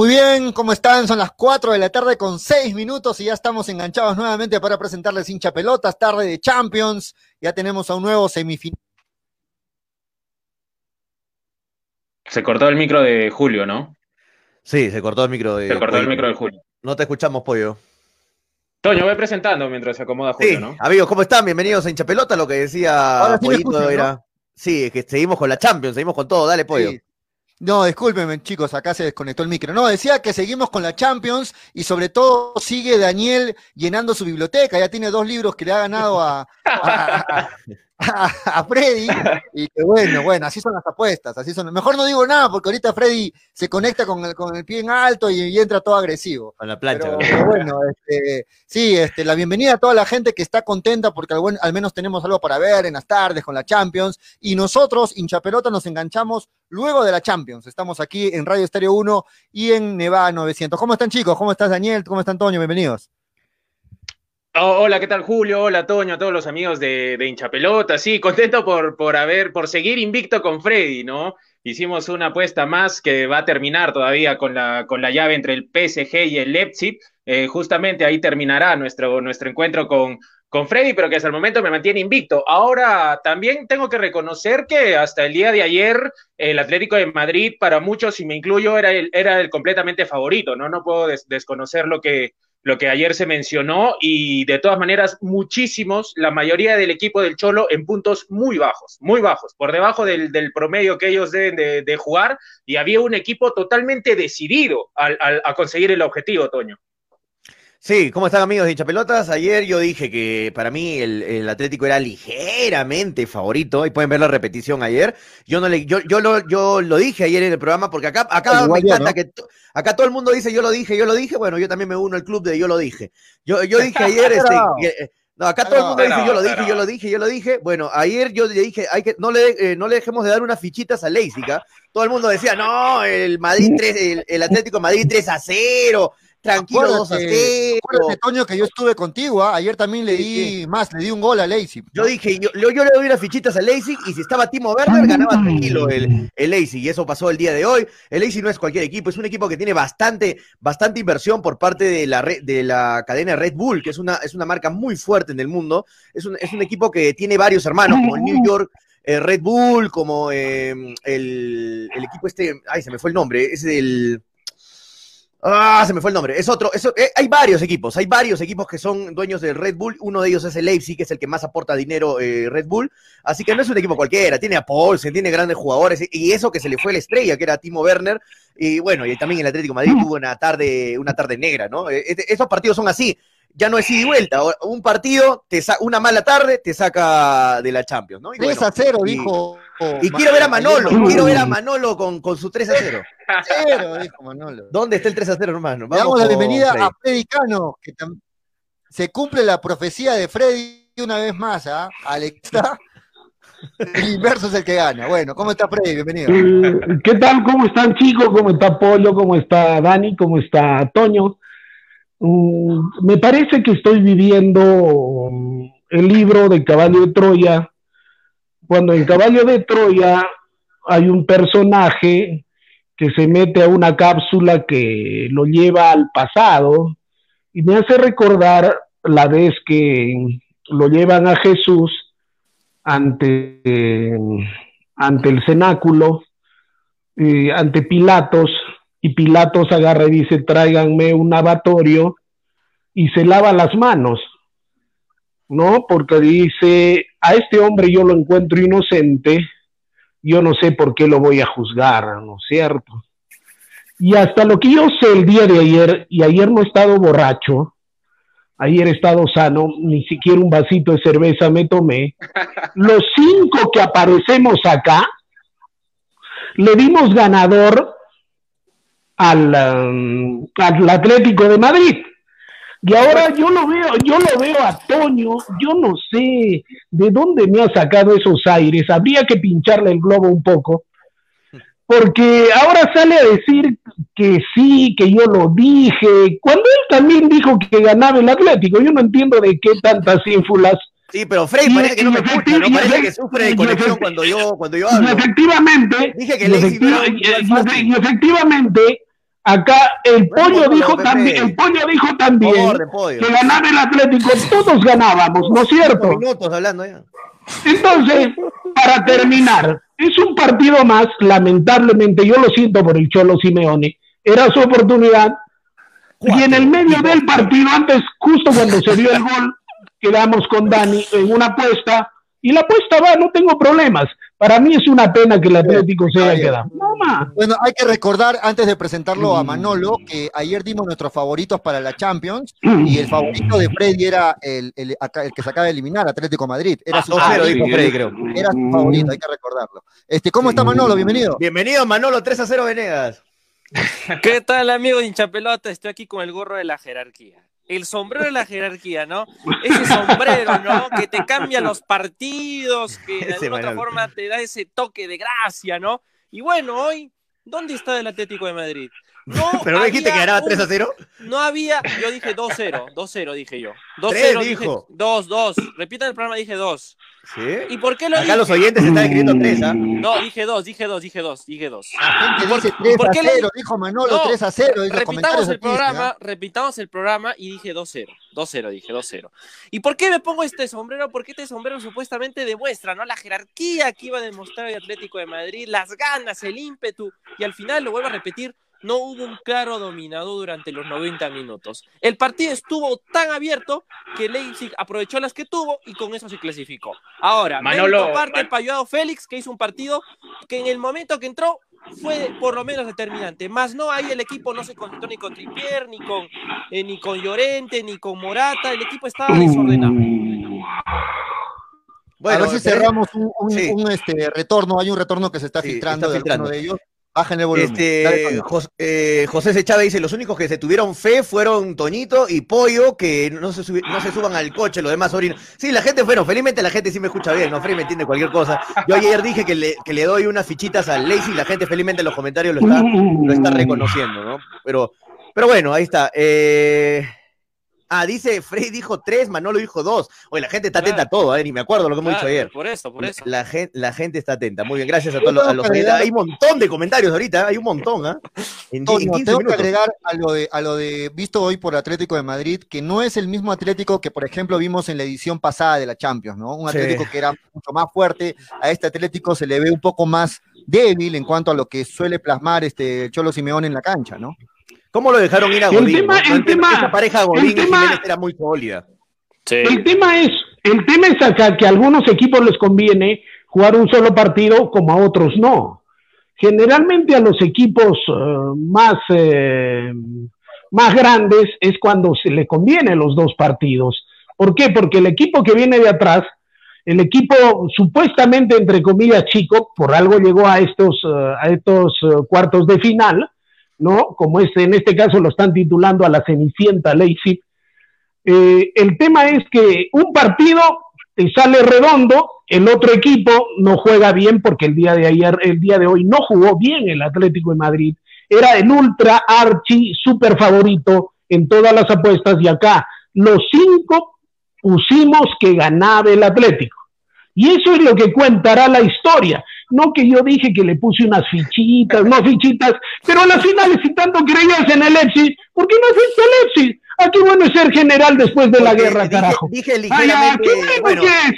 Muy bien, ¿cómo están? Son las 4 de la tarde con 6 minutos y ya estamos enganchados nuevamente para presentarles hincha pelotas, tarde de Champions. Ya tenemos a un nuevo semifinal. Se cortó el micro de Julio, ¿no? Sí, se cortó el micro de Se cortó el micro de Julio. No te escuchamos, pollo. Toño, voy presentando mientras se acomoda Julio, Sí, ¿no? amigos, ¿cómo están? Bienvenidos a hincha pelota. Lo que decía Ahora sí me Pollito escuchan, ¿no? era. Sí, es que seguimos con la Champions, seguimos con todo. Dale, pollo. Sí. No, discúlpenme, chicos, acá se desconectó el micro. No, decía que seguimos con la Champions y sobre todo sigue Daniel llenando su biblioteca. Ya tiene dos libros que le ha ganado a, a Freddy. Y que bueno, bueno, así son las apuestas. Así son. Mejor no digo nada porque ahorita Freddy se conecta con el, con el pie en alto y, y entra todo agresivo. Con la plancha. Pero, pero bueno, este, sí, este, la bienvenida a toda la gente que está contenta porque al, buen- al menos tenemos algo para ver en las tardes con la Champions. Y nosotros, hincha pelota, nos enganchamos luego de la Champions. Estamos aquí en Radio Estéreo 1 y en Nevada 900. ¿Cómo están, chicos? ¿Cómo estás, Daniel? ¿Cómo está Antonio? Bienvenidos. Oh, hola, ¿qué tal Julio? Hola Toño, a todos los amigos de, de Hinchapelota. Sí, contento por, por haber, por seguir invicto con Freddy, ¿no? Hicimos una apuesta más que va a terminar todavía con la, con la llave entre el PSG y el Leipzig. Eh, justamente ahí terminará nuestro, nuestro encuentro con, con Freddy, pero que hasta el momento me mantiene invicto. Ahora, también tengo que reconocer que hasta el día de ayer el Atlético de Madrid, para muchos, y me incluyo, era el, era el completamente favorito, ¿no? No puedo des- desconocer lo que, lo que ayer se mencionó y de todas maneras muchísimos, la mayoría del equipo del Cholo en puntos muy bajos, muy bajos, por debajo del, del promedio que ellos deben de, de jugar y había un equipo totalmente decidido al, al- a conseguir el objetivo, Toño. Sí, ¿cómo están, amigos de hincha pelotas? Ayer yo dije que para mí el, el Atlético era ligeramente favorito. Y pueden ver la repetición ayer. Yo no le, yo, yo lo, yo lo dije ayer en el programa porque acá, acá Igual me encanta ¿no? que to- acá todo el mundo dice yo lo dije, yo lo dije. Bueno, yo también me uno al club de yo lo dije. Yo, yo dije ayer, este, que, eh, no, acá todo el mundo dice yo lo dije, yo lo dije, yo lo dije. Bueno, ayer yo le dije, hay que, no le, eh, no le dejemos de dar unas fichitas a Leipzig. Todo el mundo decía, no, el Madrid 3, el, el Atlético Madrid 3 a 0, tranquilo 2 a 0. acuérdate, Toño, que yo estuve contigo. ¿ah? Ayer también le Sí, di más, le di un gol a Leipzig. Yo dije, yo, le doy unas fichitas a Leipzig y si estaba Timo Werner ganaba tranquilo el, el Leipzig y eso pasó el día de hoy. El Leipzig no es cualquier equipo, es un equipo que tiene bastante, bastante inversión por parte de la, re- de la cadena Red Bull, que es una, es una marca muy fuerte en el mundo. Es un, es un equipo que tiene varios hermanos, como el New York eh, Red Bull, como eh, el, el equipo este, ay, se me fue el nombre, es el... Ah, se me fue el nombre. Es otro. eso- eh, hay varios equipos. Hay varios equipos que son dueños del Red Bull. Uno de ellos es el Leipzig, que es el que más aporta dinero eh, Red Bull. Así que no es un equipo cualquiera. Tiene a Paulsen, tiene grandes jugadores. Y eso que se le fue la estrella, que era Timo Werner. Y bueno, y también el Atlético de Madrid tuvo una tarde, una tarde negra, ¿no? Eh, este- Esos partidos son así. Ya no es ida y vuelta. Un partido, te una mala tarde, te saca de la Champions, ¿no? Y 3 bueno, a 0, y- dijo. Y quiero ver a Manolo, quiero ver a Manolo con, con su 3 a 0. 0, dijo Manolo. ¿Dónde está el 3 a 0, hermano? Le damos la bienvenida Freddy. a Freddy Cano, que se cumple la profecía de Freddy una vez más, ¿ah? Alexa, el inverso es el que gana. Bueno, ¿cómo está Freddy? Bienvenido. Eh, ¿Qué tal? ¿Cómo están chicos? ¿Cómo está Pollo? ¿Cómo está Dani? ¿Cómo está Toño? Mm, me parece que estoy viviendo mm, el libro de Caballo de Troya, cuando en Caballo de Troya hay un personaje que se mete a una cápsula que lo lleva al pasado y me hace recordar la vez que lo llevan a Jesús ante, ante el cenáculo, eh, ante Pilatos, y Pilatos agarra y dice, tráiganme un lavatorio, y se lava las manos, ¿no? Porque dice, a este hombre yo lo encuentro inocente, yo no sé por qué lo voy a juzgar, ¿no es cierto? Y hasta lo que yo sé el día de ayer, y ayer no he estado borracho, ayer he estado sano, ni siquiera un vasito de cerveza me tomé, los cinco que aparecemos acá, le dimos ganador al, um, al Atlético de Madrid. Y ahora yo lo veo, yo lo veo a Toño, yo no sé de dónde me ha sacado esos aires, habría que pincharle el globo un poco, porque ahora sale a decir que sí, que yo lo dije, cuando él también dijo que ganaba el Atlético, yo no entiendo de qué tantas ínfulas Sí, pero Freddy Y- parece que no y me escucha, ¿no? efecti- y Parece efect- que sufre de conexión cuando yo, cuando yo Y hablo. efectivamente, Dije que y, efectiva- y efectivamente, Acá el pollo dijo también, el pollo dijo también pollo. que ganaba el Atlético, todos ganábamos, ¿no es cierto? minutos hablando ya. Entonces, para terminar, es un partido más, lamentablemente, yo lo siento por el Cholo Simeone, era su oportunidad, y en el medio del partido, antes, justo cuando se dio el gol, quedamos con Dani en una apuesta, y la apuesta va, no tengo problemas. Para mí es una pena que el Atlético se haya quedado. Bueno, hay que recordar, antes de presentarlo a Manolo, que ayer dimos nuestros favoritos para la Champions y el favorito de Freddy era el, el, el que se acaba de eliminar, Atlético Madrid. Era su, 2-0 favorito, dijo Freddy, creo. era su favorito, hay que recordarlo. Este, ¿Cómo está Manolo? Bienvenido. Bienvenido, Manolo, 3 a 0 Venegas. ¿Qué tal, amigo de hinchapelota? Estoy aquí con el gorro de la jerarquía. El sombrero de la jerarquía, ¿no? Ese sombrero, ¿no? Que te cambia los partidos, que de alguna otra forma te da ese toque de gracia, ¿no? Y bueno, hoy, ¿dónde está el Atlético de Madrid? No Pero no dijiste que ganaba un- 3 a 0. No había, yo dije 2-0, 2-0 dije yo. 2-0 Tres, dije, dijo. 2-2. Repitan el programa, dije 2. Sí. ¿Y por qué lo Acá dije? los oyentes están escribiendo 3, ¿ah? No, dije 2, dije 2, dije 2, dije 2. La gente ¿Por- dice 3 por a qué le- 0, dijo Manolo No, 3 a 0. y los repitamos el programa, ¿ah? repitamos el programa y dije 2-0. 2-0 dije, 2-0. ¿Y por qué me pongo este sombrero? Porque este sombrero supuestamente demuestra, ¿no? La jerarquía que iba a demostrar el Atlético de Madrid, las ganas, el ímpetu, y al final, lo vuelvo a repetir, no hubo un claro dominador durante los 90 minutos. El partido estuvo tan abierto que Leipzig aprovechó las que tuvo y con eso se clasificó. Ahora, Manolo, Man- para Joao Félix, que hizo un partido que en el momento que entró fue por lo menos determinante. Más no, ahí el equipo no se conectó ni con Tripier, ni con, eh, ni con Llorente, ni con Morata. El equipo estaba desordenado. a ver si cerramos un, un- sí. un, este, retorno. Hay un retorno que se está Sí, filtrando está de filtrando. de ellos. Bajen el volumen. Este, Manolo. Jos- eh, José dice, los únicos que se tuvieron fe fueron Toñito y Pollo, que no se, subi- no se suban al coche, los demás orinan. Sí, la gente, bueno, felizmente la gente sí me escucha bien, ¿no? Freddy me entiende cualquier cosa. Yo ayer dije que le, que le doy unas fichitas al Lazy y la gente felizmente en los comentarios lo está, lo está reconociendo, ¿no? Pero, pero bueno, ahí está. Eh, Ah, dice, Freddy dijo tres, Manolo dijo dos. Oye, la gente está atenta a todo, ¿eh? Ni me acuerdo lo que hemos Claro, dicho ayer. Por eso, por eso. La, gente, la gente está atenta. Muy bien, gracias a todos los, a los que Hay un montón de comentarios ahorita, hay un montón, ¿ah? En, die- en 15 tengo que agregar a lo, de, a lo de visto hoy por Atlético de Madrid, que no es el mismo Atlético que, por ejemplo, vimos en la edición pasada de la Champions, ¿no? Un Sí. Atlético que era mucho más fuerte, a este Atlético se le ve un poco más débil en cuanto a lo que suele plasmar este Cholo Simeone en la cancha, ¿no? ¿Cómo lo dejaron ir a El Godín? tema- no? el No entiendo, tema- Esa pareja Godín el y tema- Jiménez era muy sólida. Sí. El tema es, el tema es acá que a algunos equipos les conviene jugar un solo partido como a otros no. Generalmente a los equipos eh, más, eh, más grandes es cuando se le conviene los dos partidos. ¿Por qué? Porque el equipo que viene de atrás, el equipo supuestamente entre comillas chico, por algo llegó a estos, eh, a estos eh, cuartos de final, ¿no? Como este, en este caso lo están titulando a la Cenicienta Leipzig. Eh, el tema es que un partido te sale redondo, el otro equipo no juega bien porque el día de ayer, el día de hoy no jugó bien el Atlético de Madrid. Era el ultra archi super favorito en todas las apuestas y acá los cinco pusimos que ganaba el Atlético. Y eso es lo que contará la historia. No que yo dije que le puse unas fichitas, no fichitas, pero a las finales, si tanto creías en el Epsi, ¿por qué no fuiste al Epsi? Aquí bueno es ser general después de la guerra, dije, carajo. Dije Ay, ligeramente. ¿qué bueno bueno, que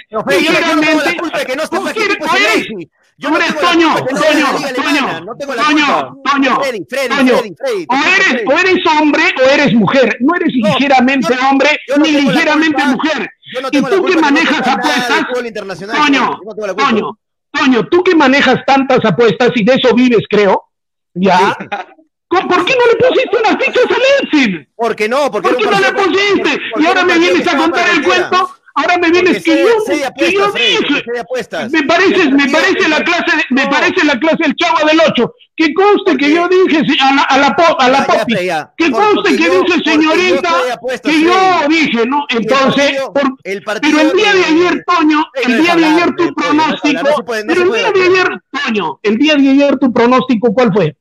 Toño, Toño, Freddy, Freddy, Freddy, Freddy, O eres, o eres hombre o eres mujer. No eres No, ligeramente no- hombre no ni ligeramente mujer. Yo no ¿Y tú que manejas apuestas? Toño. Toño, Toño, tú que manejas tantas apuestas y de eso vives, creo, ¿ya? ¿Con- ¿Por qué no le pusiste unas fichas al Epsi? ¿Por qué no? Porque ¿Por qué no le pusiste? porque Y ahora me vienes a contar el cuento. Ahora me vienes que yo, que yo apuestas, dije. Me parece, me parece la clase, me parece la clase del chavo del 8. Que conste que yo dije a la, a la, po- a la ya, Popi. Que conste que yo- dice señorita que yo dije, ¿no? Entonces, por- pero el día de ayer, Toño, el día de ayer tu pronóstico, pero el día de ayer, Toño, el día de ayer tu pronóstico, ¿cuál fue?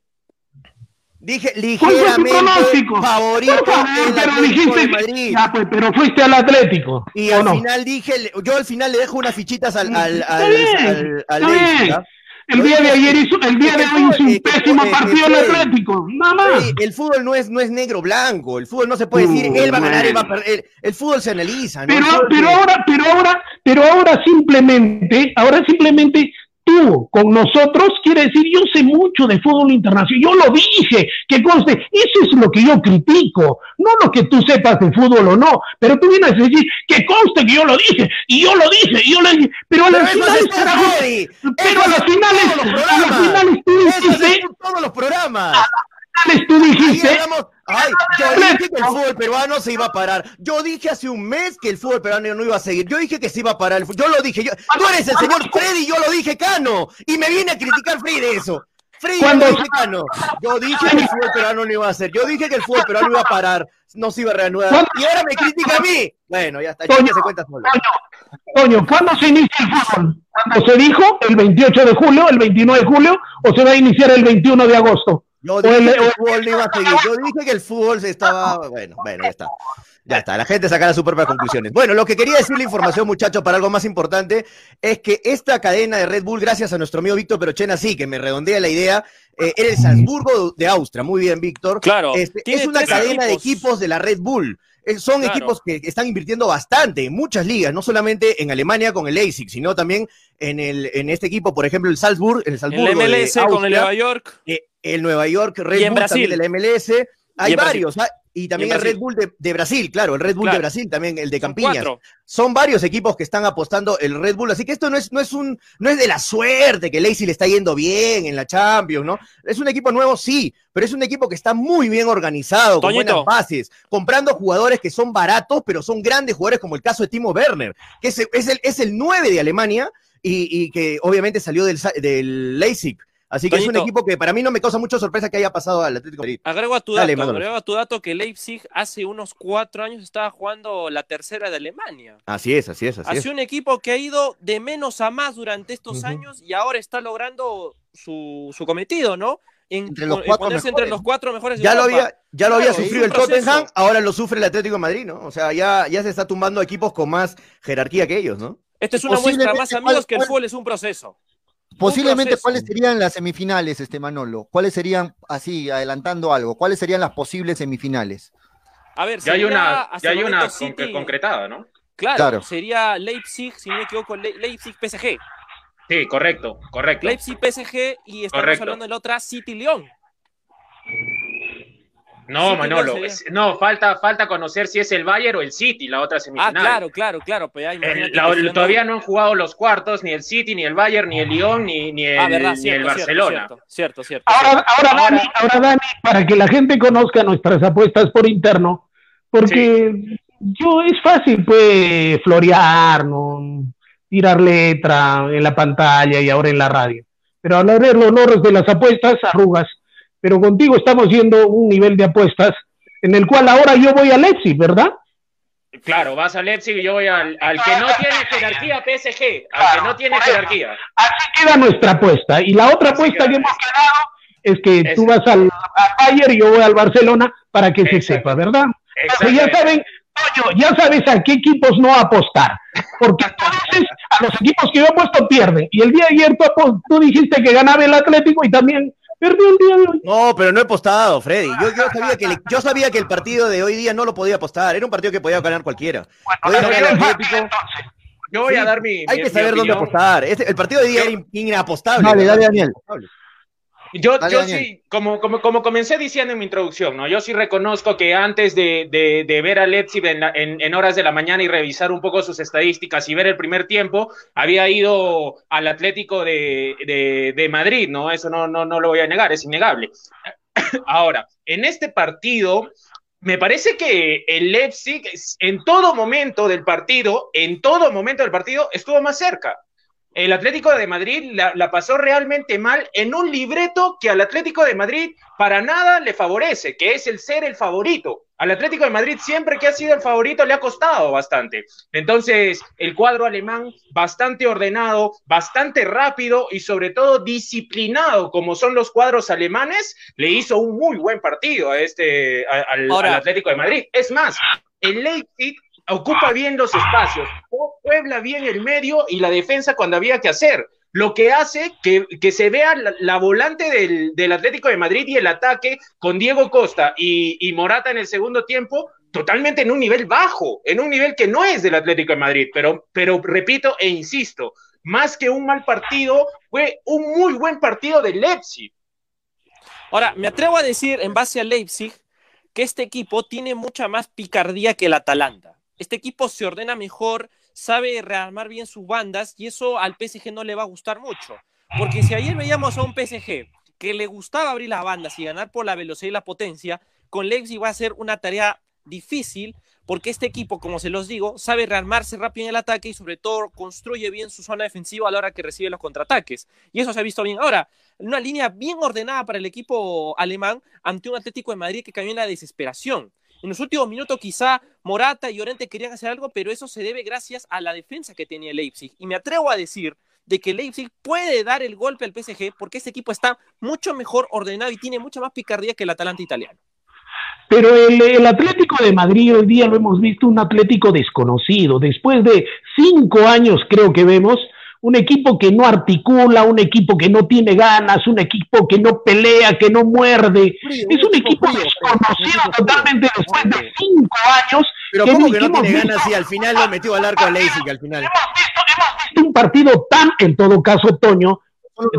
Dije ¿Cuál fue tu ligeramente favorito pero Atlético dijiste, de Madrid. ya, pues, pero fuiste al Atlético. Y ¿o al no? final dije, yo al final le dejo unas fichitas al, al, Está al, al, al está Leipzig. ¿ah? El día de ayer hizo, el día de hoy hizo un pésimo partido el Atlético, nada más. El fútbol no es, no es negro blanco, el fútbol no se puede decir, él va a ganar, él va a perder, el fútbol se analiza, Pero, pero ahora, pero ahora, pero ahora simplemente, ahora simplemente tú con nosotros quiere decir yo sé mucho de fútbol internacional, yo lo dije, que conste, eso es lo que yo critico, no lo que tú sepas de fútbol o no, pero tú vienes a decir que conste que yo lo dije, y yo lo dije, y yo lo dije, pero a las finales, pero a las finales, a las finales tú dijiste, todos los programas. tú dijiste, Ay, yo dije que el fútbol peruano se iba a parar. Yo dije hace un mes que el fútbol peruano no iba a seguir. Yo dije que se iba a parar el fútbol. Yo lo dije. Yo... Tú eres el señor Freddy, yo lo dije, Cano. Y me viene a criticar Freddy eso. Freddy ¿Cuándo? Dije, Cano. Yo dije que el fútbol peruano no iba a hacer. Yo dije que el fútbol peruano iba a parar. No se iba a reanudar. Y ahora me critica a mí. Bueno, ya está. Ya se cuenta solo. Toño, ¿cuándo se inicia el fútbol? ¿Cuándo se dijo? ¿El 28 de julio, el 29 de julio o se va a iniciar el 21 de agosto? Yo dije que el fútbol iba a seguir. Yo dije que el fútbol se estaba. Bueno, bueno, ya está. Ya está, la gente sacará sus propias conclusiones. Bueno, lo que quería decir la información, muchachos, para algo más importante, es que esta cadena de Red Bull, gracias a nuestro amigo Víctor Perochena, sí, que me redondea la idea, eh, era el Salzburgo de Austria. Muy bien, Víctor. Claro. Este, es una cadena de equipos de la Red Bull. Eh, son equipos que están invirtiendo bastante en muchas ligas, no solamente en Alemania con el Leipzig, sino también en, el, en este equipo, por ejemplo, el Salzburg, el Salzburgo el MLS con el Nueva York. Eh, el Nueva York Red y en Bull Brasil. también el MLS. Hay varios. Y también el Red Bull de, de, Brasil, claro, el Red Bull Claro. de Brasil, también el de Campiñas. Son varios equipos que están apostando el Red Bull, así que esto no es, no es un, no es de la suerte que Leipzig le está yendo bien en la Champions, ¿no? Es un equipo nuevo, sí, pero es un equipo que está muy bien organizado, con buenas bases, comprando jugadores que son baratos, pero son grandes jugadores, como el caso de Timo Werner, que es, es el, es el 9 de Alemania y, y que obviamente salió del, del Leipzig. Así que es un equipo que para mí no me causa mucha sorpresa que haya pasado al Atlético de Madrid. Agrego a tu Dale, dato, Manolo. agrego a tu dato que Leipzig hace unos cuatro años estaba jugando la tercera de Alemania. Así es, así es, así es. Hace un equipo que ha ido de menos a más durante estos años y ahora está logrando su, su cometido, ¿no? En, Entre los cuatro ponerse mejores. entre los cuatro mejores de Ya lo había, ya lo había Claro, sufrido es el. Tottenham, ahora lo sufre el Atlético de Madrid, ¿no? O sea, ya, ya se está tumbando equipos con más jerarquía que ellos, ¿no? Esta es una muestra más, amigos, que el ¿cuál- fútbol es un proceso. Posiblemente. ¿cuáles serían las semifinales, este Manolo? ¿Cuáles serían, así, adelantando algo, cuáles serían las posibles semifinales? A ver, Ya hay una, ya hay una City- concretada, ¿no? Claro, Claro. sería Leipzig, si no me equivoco, Le- Leipzig PSG. Sí, correcto, correcto. Leipzig PSG y estamos Correcto. hablando de la otra City León. No, City Manolo, es- no, falta, falta conocer si es el Bayern o el City, la otra Ah, semifinal. claro, claro, claro. Pues ya El- la- todavía no han jugado los cuartos, ni el City, ni el Bayern, ni el Lyon, ni, ni el, Ah, verdad, ni cierto, el cierto, Barcelona. Cierto, cierto, cierto. Ahora, ahora, Dani, ahora, Dani, para que la gente conozca nuestras apuestas por interno, porque yo es fácil, pues, florear, ¿no? tirar letra en la pantalla y ahora en la radio. Pero al ver los honores de las apuestas, arrugas. Pero contigo estamos yendo un nivel de apuestas en el cual ahora yo voy a Leipzig, ¿verdad? Claro, vas a Leipzig y yo voy al, al que no tiene jerarquía PSG, al que no tiene jerarquía. Así queda nuestra apuesta. Y la otra Así apuesta que hemos quedado es que Es- tú vas al, al Bayern y yo voy al Barcelona para que se sepa, ¿verdad? Ya saben, Toño, ya sabes a qué equipos no apostar. Porque tú dices, a los equipos que yo he puesto pierden. Y el día de ayer tú dijiste que ganaba el Atlético y también perdió el día de hoy. No, pero no he apostado, Freddy. Yo, yo sabía que el, yo sabía que el partido de hoy día no lo podía apostar. Era un partido que podía ganar cualquiera. Podía no, ganar yo- el Atlético. Yo voy Sí, a dar mi. Hay mi- que saber dónde apostar. Este- el partido de hoy día Yo- era in- inapostable. Dale, dale, Daniel. Yo, Dale, yo sí, como, como, como comencé diciendo en mi introducción, ¿no? Yo sí reconozco que antes de, de, de ver a Leipzig en, la- en, en horas de la mañana y revisar un poco sus estadísticas y ver el primer tiempo, había ido al Atlético de, de, de Madrid, ¿no? Eso no, no, no lo voy a negar, es innegable. Ahora, en este partido, me parece que el Leipzig en todo momento del partido, en todo momento del partido, estuvo más cerca. El Atlético de Madrid la, la, pasó realmente mal en un libreto que al Atlético de Madrid para nada le favorece, que es el ser el favorito. Al Atlético de Madrid siempre que ha sido el favorito le ha costado bastante. Entonces, el cuadro alemán bastante ordenado, bastante rápido y sobre todo disciplinado, como son los cuadros alemanes, le hizo un muy buen partido a este, a, al, Ahora, al Atlético de Madrid. Es más, el Leipzig ocupa bien los espacios, puebla bien el medio y la defensa cuando había que hacer. lo que hace que, que se vea la, volante del, del, Atlético de Madrid y el ataque con Diego Costa y, y Morata en el segundo tiempo totalmente en un nivel bajo, en un nivel que no es del Atlético de Madrid, pero, pero repito e insisto, más que un mal partido, fue un muy buen partido de Leipzig. Ahora, me atrevo a decir, en base a Leipzig, que este equipo tiene mucha más picardía que el Atalanta. Este equipo se ordena mejor, sabe rearmar bien sus bandas y eso al PSG no le va a gustar mucho. Porque si ayer veíamos a un PSG que le gustaba abrir las bandas y ganar por la velocidad y la potencia, con Leipzig va a ser una tarea difícil porque este equipo, como se los digo, sabe rearmarse rápido en el ataque y sobre todo construye bien su zona defensiva a la hora que recibe los contraataques. Y eso se ha visto bien. Ahora, una línea bien ordenada para el equipo alemán ante un Atlético de Madrid que cambió en la desesperación. En los últimos minutos quizá Morata y Llorente querían hacer algo, pero eso se debe gracias a la defensa que tenía Leipzig. Y me atrevo a decir de que Leipzig puede dar el golpe al PSG porque este equipo está mucho mejor ordenado y tiene mucha más picardía que el Atalanta italiano. Pero el, Atlético de Madrid hoy día lo hemos visto un Atlético desconocido. Después de cinco años creo que vemos un equipo que no articula, un equipo que no tiene ganas, un equipo que no pelea, que no muerde. es un equipo desconocido totalmente después de cinco años. Pero ¿cómo que no tiene ganas y al final lo metió al arco a Leipzig al final? Hemos visto, hemos visto un partido tan, en todo caso, Toño,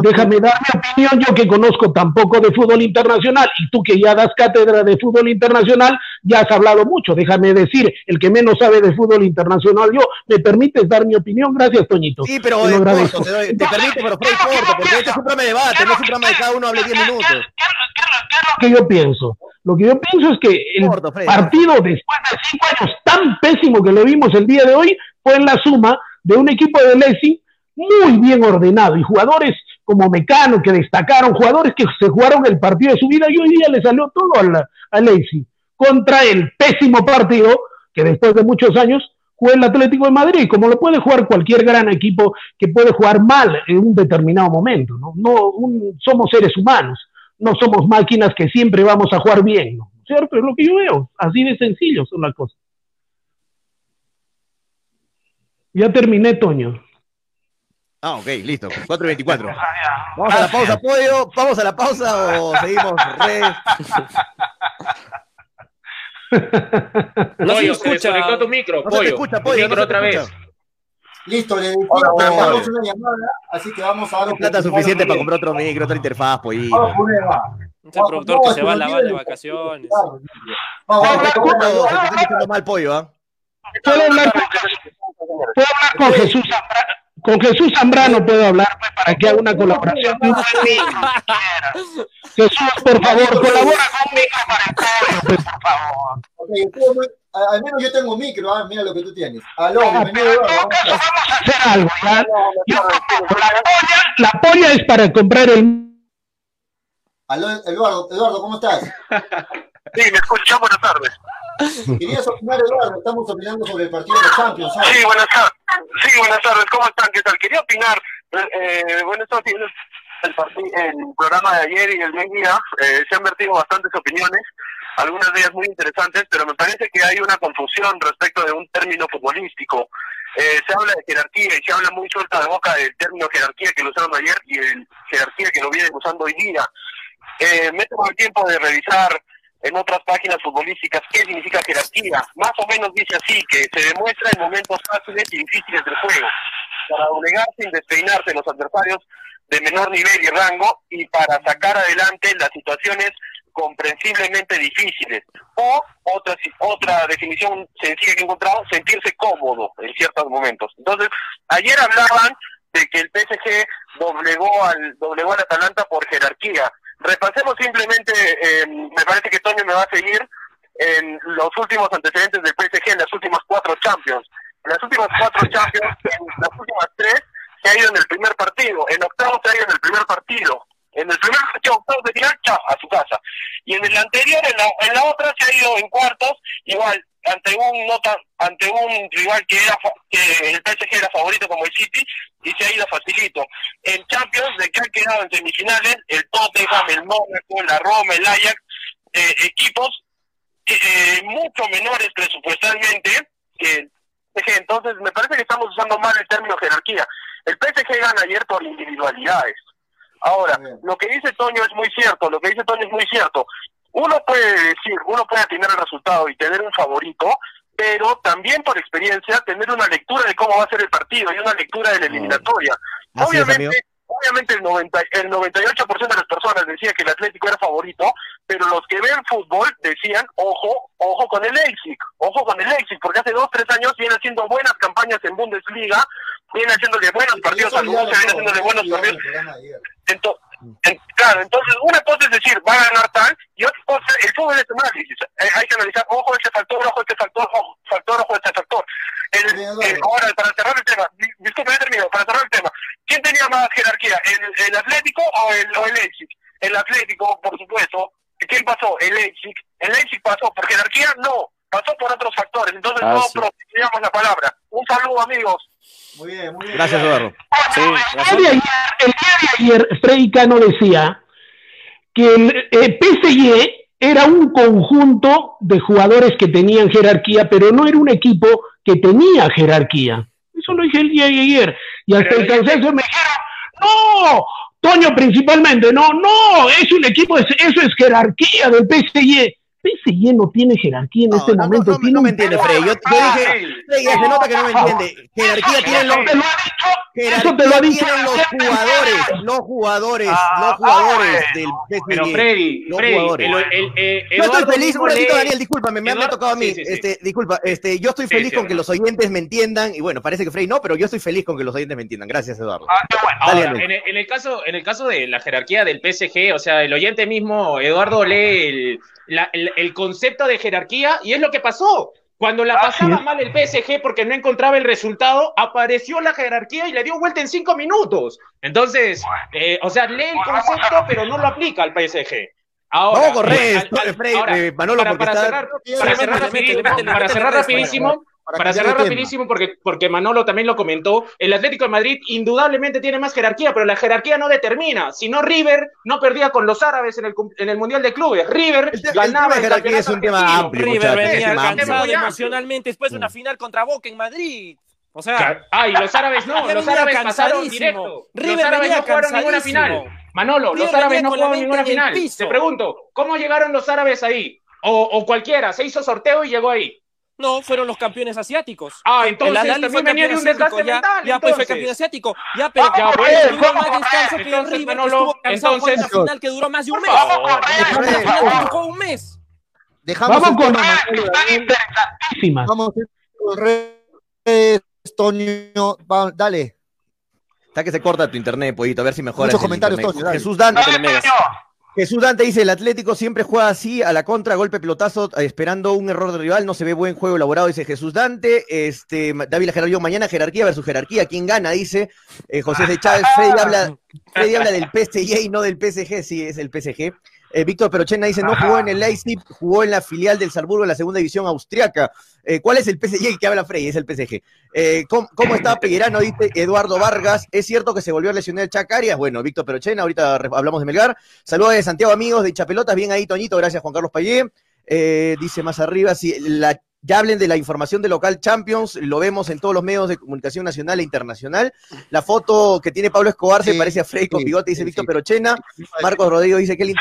Déjame dar mi opinión, yo que conozco tampoco de fútbol internacional y tú que ya das cátedra de fútbol internacional, ya has hablado mucho. Déjame decir, el que menos sabe de fútbol internacional, yo, ¿me permites dar mi opinión? Gracias, Toñito. Sí, pero te, permito, pero fue corto, porque este es un programa de debate, no es un programa de cada uno hable 10 minutos. ¿Qué, es lo que yo pienso? Lo que yo pienso es que el partido, después de cinco años tan pésimo que lo vimos el día de hoy, fue en la suma de un equipo de Messi muy bien ordenado y jugadores como Mecano que destacaron, jugadores que se jugaron el partido de su vida y hoy día le salió todo a, a Leipzig contra el pésimo partido que después de muchos años juega el Atlético de Madrid, como lo puede jugar cualquier gran equipo que puede jugar mal en un determinado momento. No, no somos seres humanos, no somos máquinas que siempre vamos a jugar bien, ¿no? ¿cierto? Es lo que yo veo, así de sencillo son las cosas. Ya terminé, Toño. Ah, ok, listo. 4.24. Vamos a la pausa, pollo. Vamos a la pausa o seguimos. No se escucha. tu micro, pollo. escucha, pollo. Micro otra vez. Listo, le damos una llamada, así que vamos a dar plata suficiente para comprar otro micro, otra interfaz, pollo. Es el productor que se va a lavar de vacaciones. Vamos, vamos, mal pollo, ¿ah? Puedo hablar con Jesús con Jesús Zambrano puedo hablar pues, para que haga una colaboración. Jesús, por favor, colabora conmigo para el pues, por favor. Okay, al menos yo tengo micro, ¿ah? mira lo que tú tienes. Aló, ah, bienvenido. Vamos a hacer algo, ¿ya? Yo, la, polla, la polla es para comprar el... Aló, Eduardo, Eduardo, ¿cómo estás? Sí, me escucho, buenas tardes. Querías opinar, Eduardo, estamos opinando sobre el partido de Champions. Sí, buenas tardes. Sí, buenas tardes, ¿cómo están? ¿Qué tal? Quería opinar, eh, bueno, esto el, el programa de ayer y el día eh, se han vertido bastantes opiniones, algunas de ellas muy interesantes, pero me parece que hay una confusión respecto de un término futbolístico. Eh, se habla de jerarquía y se habla muy suelta de boca del término jerarquía que lo usaron ayer y el jerarquía que lo vienen usando hoy día. Eh, me tomo el tiempo de revisar en otras páginas futbolísticas qué significa jerarquía. Más o menos dice así, que se demuestra en momentos fáciles y difíciles del juego, para doblegarse y despeinarse los adversarios de menor nivel y rango y para sacar adelante las situaciones comprensiblemente difíciles. O otra, otra definición sencilla que he encontrado, sentirse cómodo en ciertos momentos. Entonces, ayer hablaban de que el PSG doblegó al, doblegó al Atalanta por jerarquía. Repasemos simplemente, eh, me parece que Toño me va a seguir en los últimos antecedentes del PSG en las últimas cuatro Champions. En las últimas cuatro Champions, en las últimas tres, se ha ido en el primer partido. En octavo se ha ido en el primer partido. En el primer partido, octavos de final, chao, a su casa. Y en el anterior, en la, en la otra, se ha ido en cuartos, igual, ante un nota, ante un rival que era que el PSG era favorito como el City y se ha ido facilito. En Champions, de que han quedado en semifinales, el Tottenham, el Mónaco, la Roma, el Ajax, eh, equipos eh, mucho menores presupuestalmente que el PSG. Entonces, me parece que estamos usando mal el término jerarquía. El PSG gana ayer por individualidades. Ahora, lo que dice Toño es muy cierto, lo que dice Toño es muy cierto. Uno puede decir, uno puede tener el resultado y tener un favorito, pero también por experiencia tener una lectura de cómo va a ser el partido y una lectura de la eliminatoria. Es, amigo. Obviamente, obviamente el, 90, el 98% de las personas decía que el Atlético era favorito, pero los que ven fútbol decían, ojo, ojo con el Leipzig, ojo con el Leipzig, porque hace dos, tres años viene haciendo buenas campañas en Bundesliga, viene haciéndole buenos partidos al Borussia, viene haciéndole buenos partidos. Ento- en- claro, entonces una cosa es decir, va a ganar tal, y otra cosa, el fútbol es análisis. Eh, hay que analizar, ojo este factor, ojo este factor, ojo factor, ojo este factor. El, el- ahora, para cerrar el tema, di- disculpe, ya termino, para cerrar el tema, ¿quién tenía más jerarquía, el, el Atlético o el, o el Leipzig? El Atlético, por supuesto. ¿Quién pasó? El Leipzig. El Leipzig pasó por jerarquía, no, pasó por otros factores. Entonces Ah, no sí. pronunciamos la palabra. Un saludo, amigos. Muy bien, muy bien. Gracias, Eduardo. Sí, El día de ayer, el día de ayer, Freddy Cano decía que el eh, PSG era un conjunto de jugadores que tenían jerarquía, pero no era un equipo que tenía jerarquía. Eso lo dije el día de ayer. Y hasta Pero el el- cansancio me dijeron, no, Toño principalmente, no, no, es un equipo, es- eso es jerarquía del PSG. PSG no tiene jerarquía en No, este no, momento. no me- tiene no me un- entiende, Frey. Yo, yo Ah, dije, Frey. Frey, se nota que no me entiende. Jerarquía tienen los, Eso te lo ha dicho, eso jerarquía te lo ha dicho. tienen los jugadores, los jugadores, Ah, los jugadores del Pero PSG. Freddy, Los Freddy, jugadores. el, el, eh, Yo estoy Eduardo feliz, un ratito, lee- Daniel, discúlpame, me, me ha tocado a mí. sí, sí, sí. Este, disculpa, este, yo estoy feliz sí, con que los oyentes me entiendan, y bueno, parece que Frey no, pero yo estoy feliz con que los oyentes me entiendan. Gracias, Eduardo. Ahora, Dale, Daniel. en, el, en el caso, en el caso de la jerarquía del PSG, o sea, el oyente mismo, Eduardo, lee el, la- el, el concepto de jerarquía y es lo que pasó. Cuando la pasaba mal el PSG porque no encontraba el resultado, apareció la jerarquía y le dio vuelta en cinco minutos. Entonces, eh, o sea, lee el concepto, pero no lo aplica al PSG. Ahora, al- al- ahora, eh, Manolo, para, para cerrar, para cerrar para rapidísimo, para cerrar rapidísimo, porque, porque Manolo también lo comentó, el Atlético de Madrid indudablemente tiene más jerarquía, pero la jerarquía no determina. Si no, River no perdía con los árabes en el, en el Mundial de Clubes. River El te- el ganaba el jerarquía es un tema amplio. River venía cansado emocionalmente después de una final contra Boca en Madrid. O sea, Ay, los árabes no, los árabes pasaron directo. River los árabes no jugaron ninguna final. Manolo, los árabes no jugaron ninguna final. piso. Te pregunto, ¿cómo llegaron los árabes ahí? O, o cualquiera, se hizo sorteo y llegó ahí. No, fueron los campeones asiáticos. Ah, El entonces también venía de campeón un desgaste asiático, ya, mental. Ya, pues fue campeón asiático. Ya, pero Ya, que pues, tuvieron ¿cómo? más descanso que el estuvo cansado entonces- final que duró más de un mes. final duró un mes. Dejamos Vamos el con interesantísimas. Vamos con redes, Toño. Va, dale. Está que se corta tu internet, pollito, a ver si mejora. Muchos el comentarios. Toño. Jesús Dante. Jesús Dante dice, el Atlético siempre juega así, a la contra, golpe pelotazo, eh, esperando un error de rival, no se ve buen juego elaborado, dice Jesús Dante. Este, David Gerardo, mañana jerarquía versus jerarquía, ¿quién gana? Dice eh, José de Chávez, Freddy habla, Freddy habla del PSG y no del PSG, sí, es el PSG. Eh, Víctor Perochena dice, no jugó en el Leipzig, jugó en la filial del Salzburgo en la segunda división austriaca. Eh, ¿Cuál es el PSG que habla Freddy? Es el PSG. Eh, ¿cómo, cómo está Peguerano? Dice Eduardo Vargas. ¿Es cierto que se volvió a lesionar el Chacarias? Bueno, Víctor Perochena, ahorita hablamos de Melgar. Saludos de Santiago, amigos de Chapelotas. Bien ahí, Toñito. Gracias, Juan Carlos Payé. Dice más arriba, si la, ya hablen de la información de local Champions, lo vemos en todos los medios de comunicación nacional e internacional. La foto que tiene Pablo Escobar se parece a Freddy con bigote, dice sí, Víctor sí. Perochena. Marcos Rodrigo dice que le,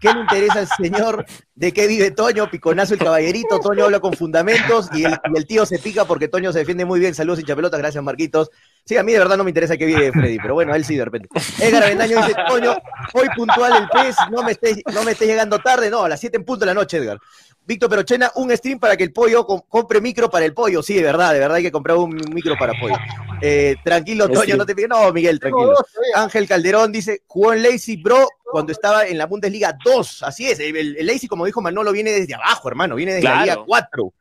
¿qué le interesa al señor? ¿De qué vive Toño? Piconazo el caballerito. Toño habla con fundamentos y el, tío se pica porque Toño se defiende muy bien. Saludos, hincha pelota. Gracias, Marquitos. Sí, a mí de verdad no me interesa qué vive Freddy, pero bueno, él sí de repente. Edgar Avendaño dice, Toño, hoy puntual el pez, no me estés, no me estés llegando tarde. No, a las 7 en punto de la noche, Edgar. Víctor Perochena, un stream para que el pollo com- compre micro para el pollo. Sí, de verdad, de verdad hay que comprar un micro para pollo. Eh, tranquilo, Toño, no te pides. No, Miguel, tranquilo. Ángel Calderón dice, jugó en Lazy Bro cuando estaba en la Bundesliga 2. Así es, el, el Lazy, como dijo Manolo, viene desde abajo, hermano, viene desde la Claro. Liga 4.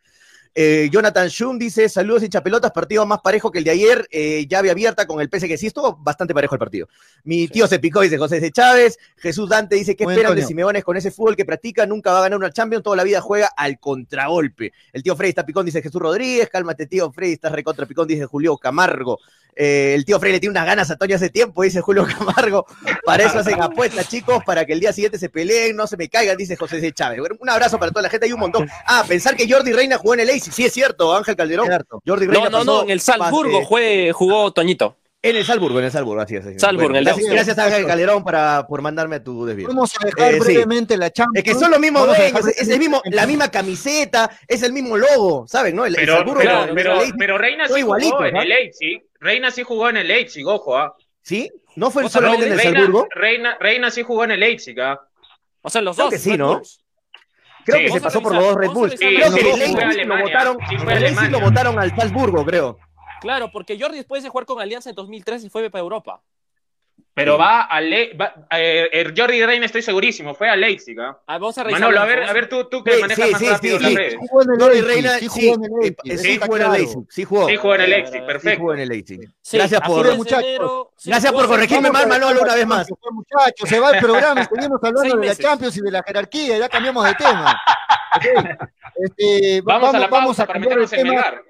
Eh, Jonathan Schum dice, saludos hincha pelotas, partido más parejo que el de ayer, eh, llave abierta con el PSG. Sí, estuvo bastante parejo el partido. Mi tío se picó, dice José C. Chávez. Jesús Dante dice, ¿qué Buen esperan de. Simeones con ese fútbol que practica? Nunca va a ganar una Champions, toda la vida juega al contragolpe. El tío Freddy está picón, dice Jesús Rodríguez. Cálmate, tío Freddy, estás recontra picón, dice Julio Camargo. Eh, el tío Freddy le tiene unas ganas a Toño hace tiempo, dice Julio Camargo. Para eso hacen apuestas, chicos, para que el día siguiente se peleen, no se me caigan, dice José C. Chávez. Bueno, un abrazo para toda la gente, hay un montón. Ah, pensar que Jordi Reina jugó en el AC, sí es cierto, Ángel Calderón. Cierto. Jordi Reina No, no, pasó no, en el Salzburgo pase- fue, jugó Toñito. En el Salzburgo, en el Salzburgo, así es. así es. Salzburgo, en el gracias, gracias a Calderón para, por mandarme a tu desvío. Vamos a dejar Eh, sí. brevemente la Champions. Es que son los mismos dueños, dejar es el mismo, la misma camiseta, es el mismo logo, ¿saben? ¿no? El, el Pero, Salzburgo pero, el pero, Reina sí jugó igualitos, en ¿ah? el Leipzig. Reina sí jugó en el Leipzig, ojo, ¿ah? ¿Sí? ¿No fue O sea, solamente en el Reina, Salzburgo? Reina, Reina sí jugó en el Leipzig, ¿ah? O sea, los Creo dos. que sí, ¿no? Creo Sí. que se pasó por los dos Red Bulls. Creo Sí, que sí, el Leipzig lo votaron, el Leipzig lo votaron al Salzburgo, creo. Claro, porque Jordi después de jugar con Alianza en 2003 se fue para Europa. Pero va al Le va, eh, eh, Jordi Reina, estoy segurísimo, fue al Leipzig, ¿ah? Ah, vamos a revisar. Manolo, a ver, a ver tú, tú que Sí, manejas sí, más sí, rápido sí, las sí. redes. Jugó en el Jordi Leipzig, Reina, sí sí, jugó en el Leipzig, sí jugó en. Leipzig, sí jugó. Sí jugó en Leipzig, perfecto. jugó en el Leipzig. Sí, Gracias a por- muchachos. Gracias por corregirme Vamos mal, a Manolo, una vez más. Muchachos, se va el programa y seguimos hablando de la. Champions y de la jerarquía, ya cambiamos de tema. Este, va- Vamos a la vamos pausa a para cambiar meternos el en. Melgar.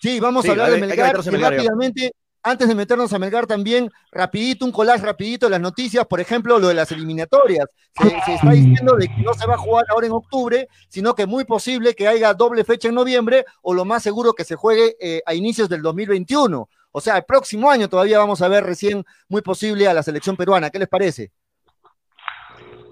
Sí, vamos Sí, a hablar de Melgar rápidamente, antes de meternos a Melgar también, rapidito, un collage rapidito de las noticias, por ejemplo, lo de las eliminatorias. Se, se está diciendo de que no se va a jugar ahora en octubre, sino que es muy posible que haya doble fecha en noviembre o lo más seguro que se juegue eh, a inicios del 2021. O sea, el próximo año todavía vamos a ver recién muy posible a la selección peruana. ¿Qué les parece?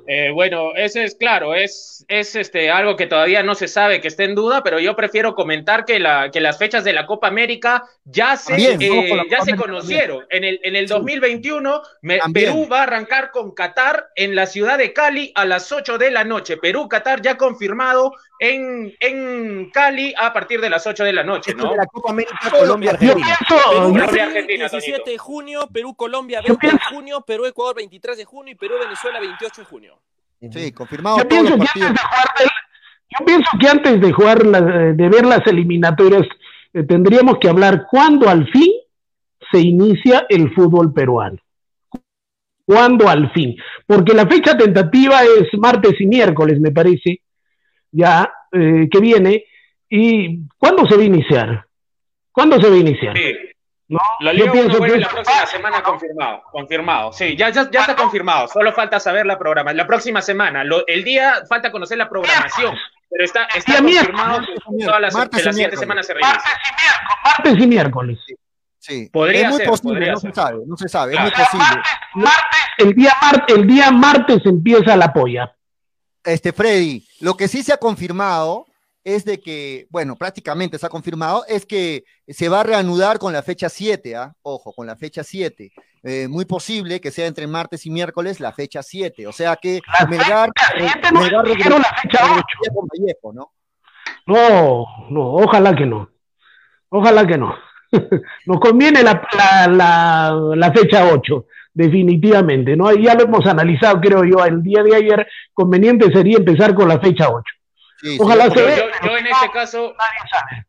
Eh, bueno, ese es claro, es, es este, algo que todavía no se sabe, que está en duda, pero yo prefiero comentar que, la, que las fechas de la Copa América ya se, También, eh, ya se conocieron. En el, en el Sí. 2021, me-. Perú va a arrancar con Qatar en la ciudad de Cali a las 8 de la noche. Perú-Qatar ya confirmado en, en Cali a partir de las 8 de la noche, ¿no? de la Copa América, pienso, Perú, Colombia, Argentina, 17 Tonito. de junio, Perú-Colombia Yo 20 de pienso- junio, Perú-Ecuador 23 de junio y Perú-Venezuela 28 de junio. Sí, confirmado yo pienso que antes de jugar, yo pienso que antes de jugar, la- de ver las eliminatorias, eh, tendríamos que hablar cuándo al fin se inicia el fútbol peruano. ¿Cuándo al fin? Porque la fecha tentativa es martes y miércoles, me parece, ya eh, que viene. ¿Y cuándo se va a iniciar? ¿Cuándo se va a iniciar? Sí. ¿No? La Yo pienso 1 vuelve que la próxima semana confirmado, confirmado. Sí, ya, ya, ya está confirmado. Solo falta saber la programa. La próxima semana. Lo- el día falta conocer la programación, pero está, está confirmado que todas las, martes la siguiente semana se realiza. Martes y miércoles. Sí, Podría es muy ser, posible, podría no ser. se sabe, no se sabe, Claro. es muy posible. Martes, el día, mar- el día martes empieza la polla. Este, Freddy, lo que sí se ha confirmado es de que, bueno, prácticamente se ha confirmado, es que se va a reanudar con la fecha 7, ¿ah? Ojo, con la fecha 7. Eh, muy posible que sea entre martes y miércoles la fecha 7. O sea que La Melgar, fecha siete no Melgar dijeron la fecha regresaría con Vallejo, ¿no? No, no, ojalá que no. Ojalá que no. Nos conviene la, la, la, la fecha 8, definitivamente, ¿no? Ya lo hemos analizado, creo yo, el día de ayer, conveniente sería empezar con la fecha 8. Sí, Ojalá sí, se Yo, ve. yo- yo en este caso, Nadie sabe.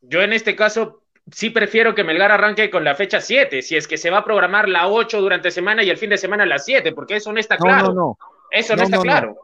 yo en este caso sí prefiero que Melgar arranque con la fecha 7, si es que se va a programar la 8 durante semana y el fin de semana la 7, porque eso no está claro. no, no. Eso no, No, está no, no. claro.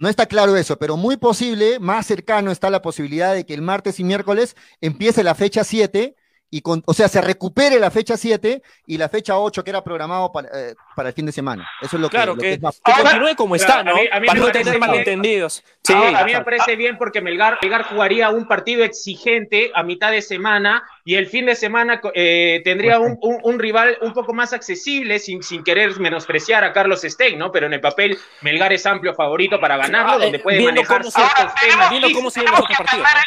No está claro eso, pero muy posible, más cercano está la posibilidad de que el martes y miércoles empiece la fecha 7 y con, o sea, se recupere la fecha 7 y la fecha 8 que era programado para, eh, para el fin de semana. Eso es lo que, Claro, lo que, es más- que Ahora- continúe como Claro, está, a ¿no? mí- a mí Para me no tener malentendidos. Sí, Ah, a mí me parece bien porque Melgar, Melgar jugaría un partido exigente a mitad de semana y el fin de semana eh, tendría un, un- un rival un poco más accesible sin, sin querer menospreciar a Carlos Stein, ¿no? Pero en el papel Melgar es amplio favorito para ganarlo, Ah, eh, donde puede viendo manejar cómo se- ciertos temas. viendo cómo se ven los otros partidos, ¿no?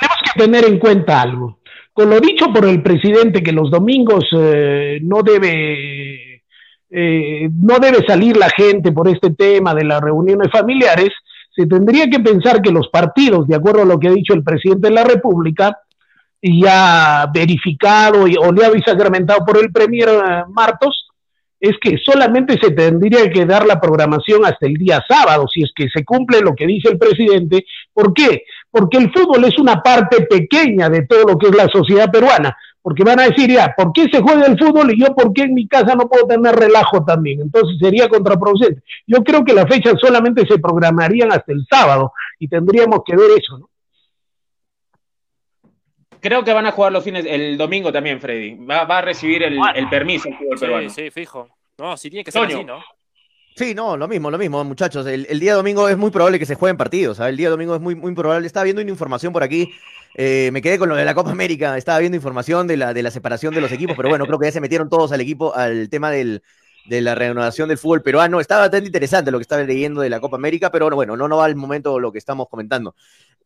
tenemos que tener en cuenta algo. Con lo dicho por el presidente que los domingos eh, no debe eh, no debe salir la gente por este tema de las reuniones familiares, se tendría que pensar que los partidos, de acuerdo a lo que ha dicho el presidente de la República, y ya verificado y, o ya sacramentado por el premier eh, Martos, es que solamente se tendría que dar la programación hasta el día sábado, si es que se cumple lo que dice el presidente. ¿Por qué? Porque el fútbol es una parte pequeña de todo lo que es la sociedad peruana. Porque van a decir ya, ¿por qué se juega el fútbol y yo por qué en mi casa no puedo tener relajo también? Entonces sería contraproducente. Yo creo que las fechas solamente se programarían hasta el sábado y tendríamos que ver eso, ¿no? Creo que van a jugar los fines, el domingo también, Freddy. Va, va a recibir el, el permiso el fútbol peruano. Sí, sí, fijo. No, sí tiene que ser Toño. así, ¿no? Sí, no, lo mismo, lo mismo, muchachos. El, el día domingo es muy probable que se jueguen partidos. ¿sabes? El día domingo es muy, muy probable. Estaba viendo una información por aquí. eh, me quedé con lo de la Copa América. Estaba viendo información de la, de la separación de los equipos, pero bueno, creo que ya se metieron todos al equipo, al tema del, de la reanudación del fútbol peruano. Estaba bastante interesante lo que estaba leyendo de la Copa América, pero bueno, no, no va al momento lo que estamos comentando.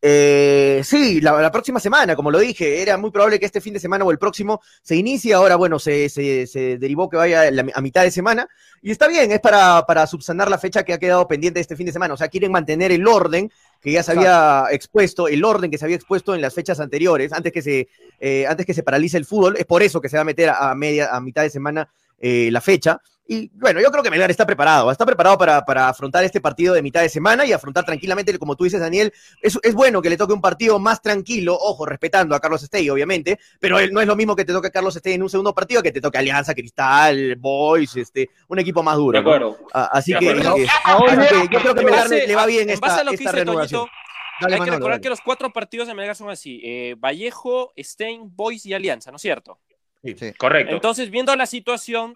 Eh, sí, la, la próxima semana, como lo dije, era muy probable que este fin de semana o el próximo se inicie. Ahora, bueno, se, se, se derivó que vaya a, la- a mitad de semana. Y está bien, es para, para subsanar la fecha que ha quedado pendiente este fin de semana. O sea, quieren mantener el orden que ya se había expuesto, el orden que se había expuesto en las fechas anteriores, antes que se, eh, antes que se paralice el fútbol. Es por eso que se va a meter a media, a mitad de semana eh, la fecha. Y bueno, yo creo que Melgar está preparado, está preparado para, para afrontar este partido de mitad de semana y afrontar tranquilamente, como tú dices, Daniel, es, es bueno que le toque un partido más tranquilo, ojo, respetando a Carlos Estey, obviamente, pero él, no es lo mismo que te toque a Carlos Estey en un segundo partido que te toque Alianza, Cristal, Boys, este, un equipo más duro. De ¿no? acuerdo. Ah, así De que, acuerdo. eh, Ahora- así que yo creo que Melgar le va bien en base esta, a lo que esta renovación. Toñito, Dale, hay que Manolo, recordar dale. que los cuatro partidos de Melgar son así: eh, Vallejo, Stein, Boys y Alianza, ¿no es cierto? Correcto. Entonces, viendo la situación,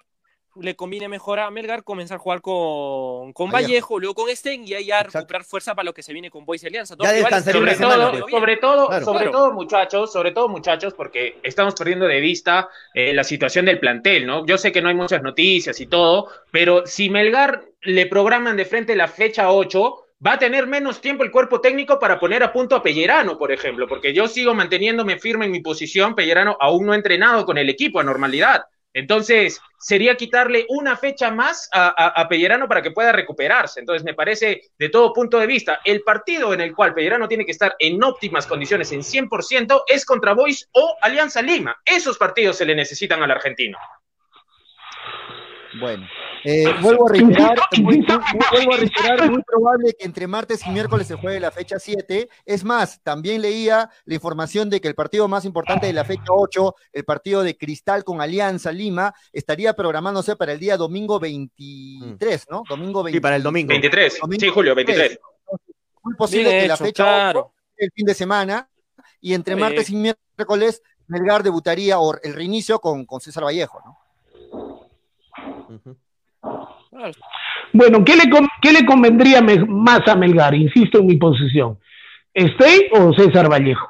le conviene mejor a Melgar comenzar a jugar con, con Vallejo. Luego con Stein y ahí ya Exacto. recuperar fuerza para lo que se viene con Boys y Alianza. Ya sobre semana, todo, sobre todo, Claro. sobre Claro. todo, muchachos, sobre todo, muchachos, porque estamos perdiendo de vista eh, la situación del plantel, ¿no? Yo sé que no hay muchas noticias y todo, pero si Melgar le programan de frente la fecha 8, va a tener menos tiempo el cuerpo técnico para poner a punto a Pellerano, por ejemplo, porque yo sigo manteniéndome firme en mi posición, Pellerano aún no ha entrenado con el equipo a normalidad. Entonces, sería quitarle una fecha más a, a, Pellerano para que pueda recuperarse. Entonces, me parece, de todo punto de vista, el partido en el cual Pellerano tiene que estar en óptimas condiciones, en 100%, es contra Boys o Alianza Lima. Esos partidos se le necesitan al argentino. Bueno, eh, vuelvo a reiterar, muy, muy, vuelvo a reiterar, es muy probable que entre martes y miércoles se juegue la fecha 7. Es más, también leía la información de que el partido más importante de la fecha 8, el partido de Cristal con Alianza Lima, estaría programándose para el día domingo 23, ¿no? Domingo 23. Sí, para el domingo. 23, sí, Julio, 23. Muy posible Bien que la hecho, fecha claro. 8 el fin de semana y entre martes y miércoles Melgar debutaría o el reinicio con, con César Vallejo, ¿no? Claro. Bueno, ¿qué le, con- qué le convendría más a Melgar? Insisto en mi posición. ¿Stey o César Vallejo?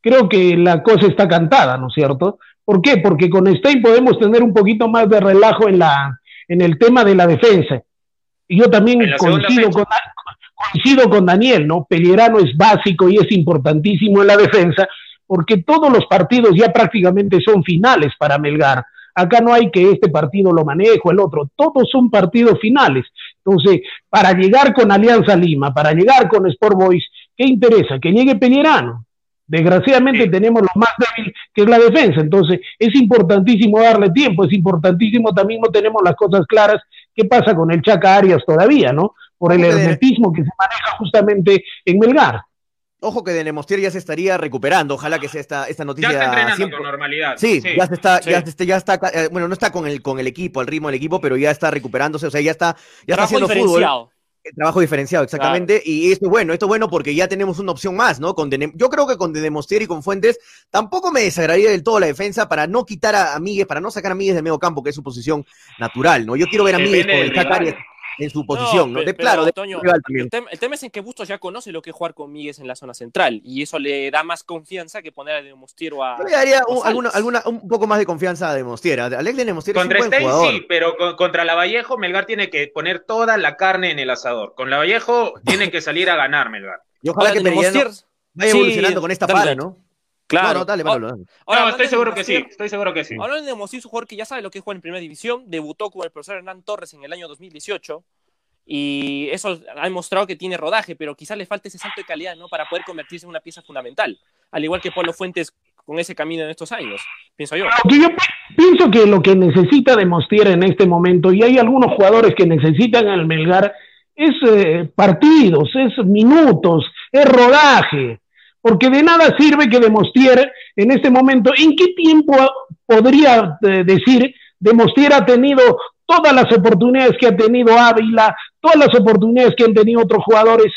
Creo que la cosa está cantada, ¿no es cierto? ¿Por qué? Porque con Stey podemos tener un poquito más de relajo en, la, en el tema de la defensa. Y yo también coincido con, coincido con Daniel, ¿no? Pellerano es básico y es importantísimo en la defensa, porque todos los partidos ya prácticamente son finales para Melgar. Acá no hay que este partido lo manejo, el otro, todos son partidos finales. Entonces, para llegar con Alianza Lima, para llegar con Sport Boys, ¿qué interesa? Que llegue Pellerano. Desgraciadamente tenemos lo más débil que es la defensa, entonces es importantísimo darle tiempo, es importantísimo también no tenemos las cosas claras qué pasa con el Chaca Arias todavía, ¿no? Por el hermetismo que se maneja justamente en Melgar. Ojo que de Nemostier ya se estaría recuperando. Ojalá que sea esta, esta Ya noticia. está entrenando siempre- con normalidad. Sí, ya se está, Sí. ya, se- ya está, eh, bueno, no está con el, con el equipo, el ritmo del equipo, pero ya está recuperándose, o sea, ya está, ya está Trabajo haciendo fútbol. diferenciado. El trabajo diferenciado, exactamente. Y esto es bueno, esto es bueno porque ya tenemos una opción más, ¿no? Con Dene- yo creo que con Demostier y con Fuentes tampoco me desagradaría del todo la defensa para no quitar a, a Míguez, para no sacar a Míguez del medio campo, que es su posición natural, ¿no? Yo quiero ver a Míguez con el Chaca rival. Arias en su posición, ¿no? De, pero, claro, de Toño, el, tema, el tema es en que Bustos ya conoce lo que es jugar con Míguez en la zona central y eso le da más confianza que poner a Demostiero a. Yo le daría un, González. alguna, alguna, un poco más de confianza a Demostier. Alex de Demostier es un Contra buen Stein jugador. sí, pero con- contra Lavallejo, Melgar tiene que poner toda la carne en el asador. Con Lavallejo tiene que salir a ganar, Melgar. Y ojalá Ahora, que Demostier- vaya sí, evolucionando con esta para. ¿no? Claro. No, no, dale, Manolo, dale. Ahora, no, hablando estoy de seguro que sí, estoy seguro que sí. Hablando de es un jugador que ya sabe lo que es jugar en primera división, debutó con el profesor Hernán Torres en el año 2018 y eso ha demostrado que tiene rodaje, pero quizás le falta ese salto de calidad, ¿no? Para poder convertirse en una pieza fundamental, al igual que Pablo Fuentes con ese camino en estos años, pienso yo. Yo pi- pienso que lo que necesita Demostier en este momento, y hay algunos jugadores que necesitan al Melgar, es eh, partidos, es minutos, es rodaje, porque de nada sirve que Demostier en este momento, ¿en qué tiempo podría eh, decir Demostier ha tenido todas las oportunidades que ha tenido Ávila, todas las oportunidades que han tenido otros jugadores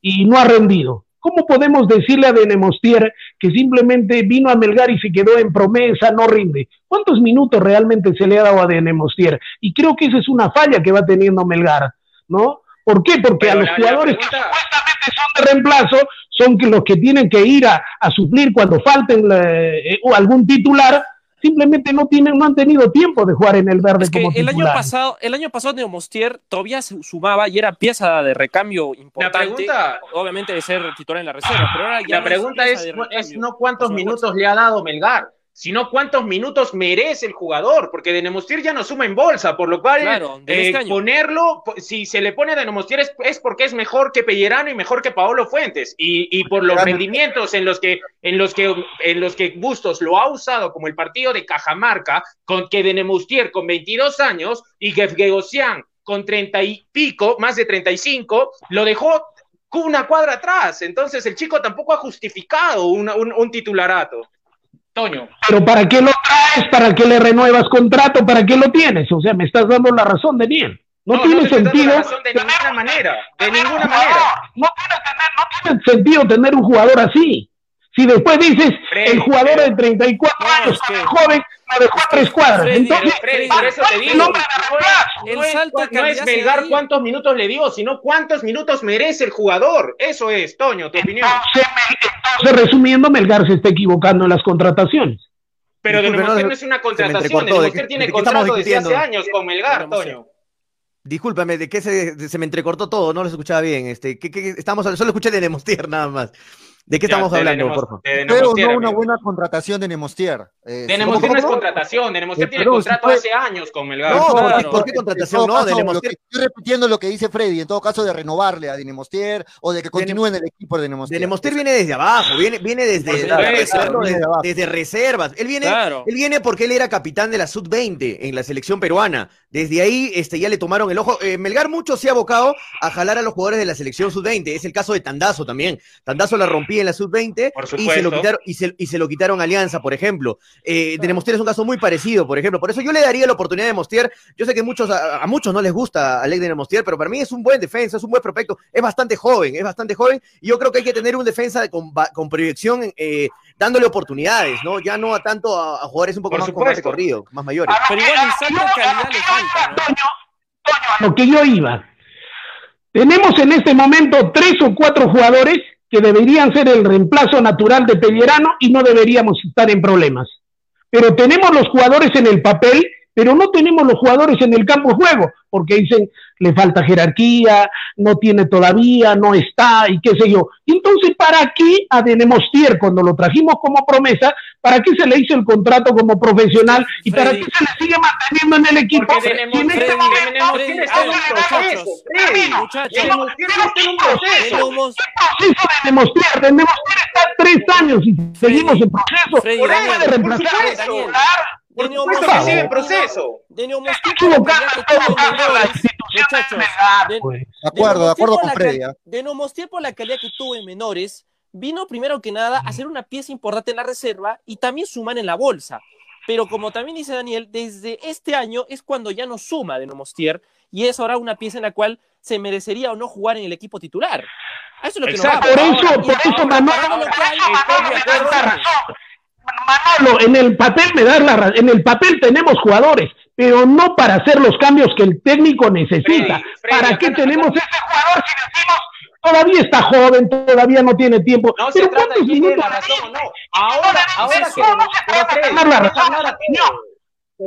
y no ha rendido? ¿Cómo podemos decirle a Denemostier que simplemente vino a Melgar y se quedó en promesa, no rinde? ¿Cuántos minutos realmente se le ha dado a Denemostier? Y creo que esa es una falla que va teniendo Melgar, ¿no? ¿Por qué? Porque Pero a los jugadores que supuestamente son de reemplazo son que los que tienen que ir a, a suplir cuando falten eh, o algún titular, simplemente no tienen, no han tenido tiempo de jugar en el verde Es que como el año pasado, el año pasado Neomostier todavía se sumaba y era pieza de recambio La importante. pregunta, Obviamente de ser titular en la reserva, pero ahora ya la no pregunta es, es no cuántos minutos le ha dado Melgar, sino cuántos minutos merece el jugador, porque Denemostier ya no suma en bolsa, por lo cual Claro, eh, este ponerlo, po- si se le pone a Denemostier es, es porque es mejor que Pellerano y mejor que Paolo Fuentes, y, y por los rendimientos en los que en los que en los que Bustos lo ha usado como el partido de Cajamarca, con que Denemostier con 22 años y Gevgegosian con 30 y pico, más de 35, lo dejó una cuadra atrás. Entonces el chico tampoco ha justificado una- un, un titularato. Toño. Pero ¿para qué lo traes? ¿Para qué le renuevas contrato? ¿Para qué lo tienes? O sea, me estás dando la razón, Daniel. No, No, tiene no sentido. razón de ninguna manera. De ninguna un manera. No tiene, tener- no tiene sentido tener un jugador así. Si después dices, Freddy, el jugador de 34 No, años, es que- joven, lo dejó a tres cuadras. Freddy, Entonces, Pero Freddy, por eso te el digo, hombre de reemplazo. El no es, salto de no es ahí. cuántos minutos le dio, sino cuántos minutos merece el jugador. Eso es, Toño, tu opinión. Entonces, resumiendo, Melgar se está equivocando en las contrataciones. Pero de Disculpe, Nemostier no, es una contratación. De ¿de qué- tiene de contrato desde hace años con Melgar, De. Toño. Discúlpame, ¿de qué se, se me entrecortó todo? No lo escuchaba bien. Este, ¿qué, qué- estamos, solo escuché de Nemostier nada más. ¿De qué Ya, estamos de hablando, Nemos- por favor? de Pero Nemostier, no una amigo. buena contratación de Nemostier. Eh, De Nemostier no es contratación, de Nemostier Eh, tiene pero contrato si fue- hace años con Melgar. No, Claro. ¿por qué, por qué En contratación? No, de Nemostier. que- estoy repitiendo lo que dice Freddy, en todo caso de renovarle a Dinemostier o de que continúe en el equipo de Dinemostier. De Nemostier viene desde abajo, viene, viene desde, Por desde- reservas. Él viene, Claro. él viene porque él era capitán de la Sub-20 en la selección peruana. Desde ahí este, ya le tomaron el ojo. Eh, Melgar mucho se ha abocado a jalar a los jugadores de la selección Sub-20. Es el caso de Tandazo también. Tandazo la en la Sub-20 Por y se, lo supuesto. quitaron, y, se, y se lo quitaron a Alianza, por ejemplo. Eh, de Nemostier es un caso muy parecido, por ejemplo. Por eso yo le daría la oportunidad de Nemostier. Yo sé que muchos, a, a muchos no les gusta Alex de Nemostier, pero para mí es un buen defensa, es un buen prospecto. Es bastante joven, es bastante joven. Y yo creo que hay que tener un defensa con, con proyección, eh, dándole oportunidades, ¿no? Ya no a tanto a, a jugadores un poco Por más con más supuesto. recorrido, más mayores. Pero igual de calidad le falta, lo que yo iba. Tenemos en este momento tres o cuatro jugadores que deberían ser el reemplazo natural de Pellerano y no deberíamos estar en problemas. Pero tenemos los jugadores en el papel, pero no tenemos los jugadores en el campo de juego, porque dicen, le falta jerarquía, no tiene todavía, no está, y qué sé yo. Entonces, ¿para qué a Denemostier, cuando lo trajimos como promesa, para qué se le hizo el contrato como profesional y para Freddy. qué se le sigue manteniendo en el equipo? Y en Denemostier este Freddy, momento, Denemostier Freddy, Freddy, Freddy, muchachos. Denemostier está de de tres años y seguimos en proceso. Freddy, Por eso, por reemplazar. Supuesto. Daniel. Por De supuesto que Neomostier- sigue en proceso. De institución muchachos, de acuerdo, de acuerdo con Freddy. cal- ¿ah? De Nomostier por la calidad que tuvo en menores, vino primero que nada a ser una pieza importante en la reserva y también sumar en la bolsa. Pero como también dice Daniel, desde este año es cuando ya no suma de Nomostier y es ahora una pieza en la cual se merecería o no jugar en el equipo titular. Eso es lo que Exacto. nos Por eso, por eso, Manolo, Manolo, en el papel me das la. En el papel tenemos jugadores, pero no para hacer los cambios que el técnico necesita. Freddy, Freddy, ¿Para qué tenemos ese jugador si decimos todavía está joven, todavía no tiene tiempo? No se pero trata de ¿cuántos quién tiene minutos la razón no. Ahora, ahora que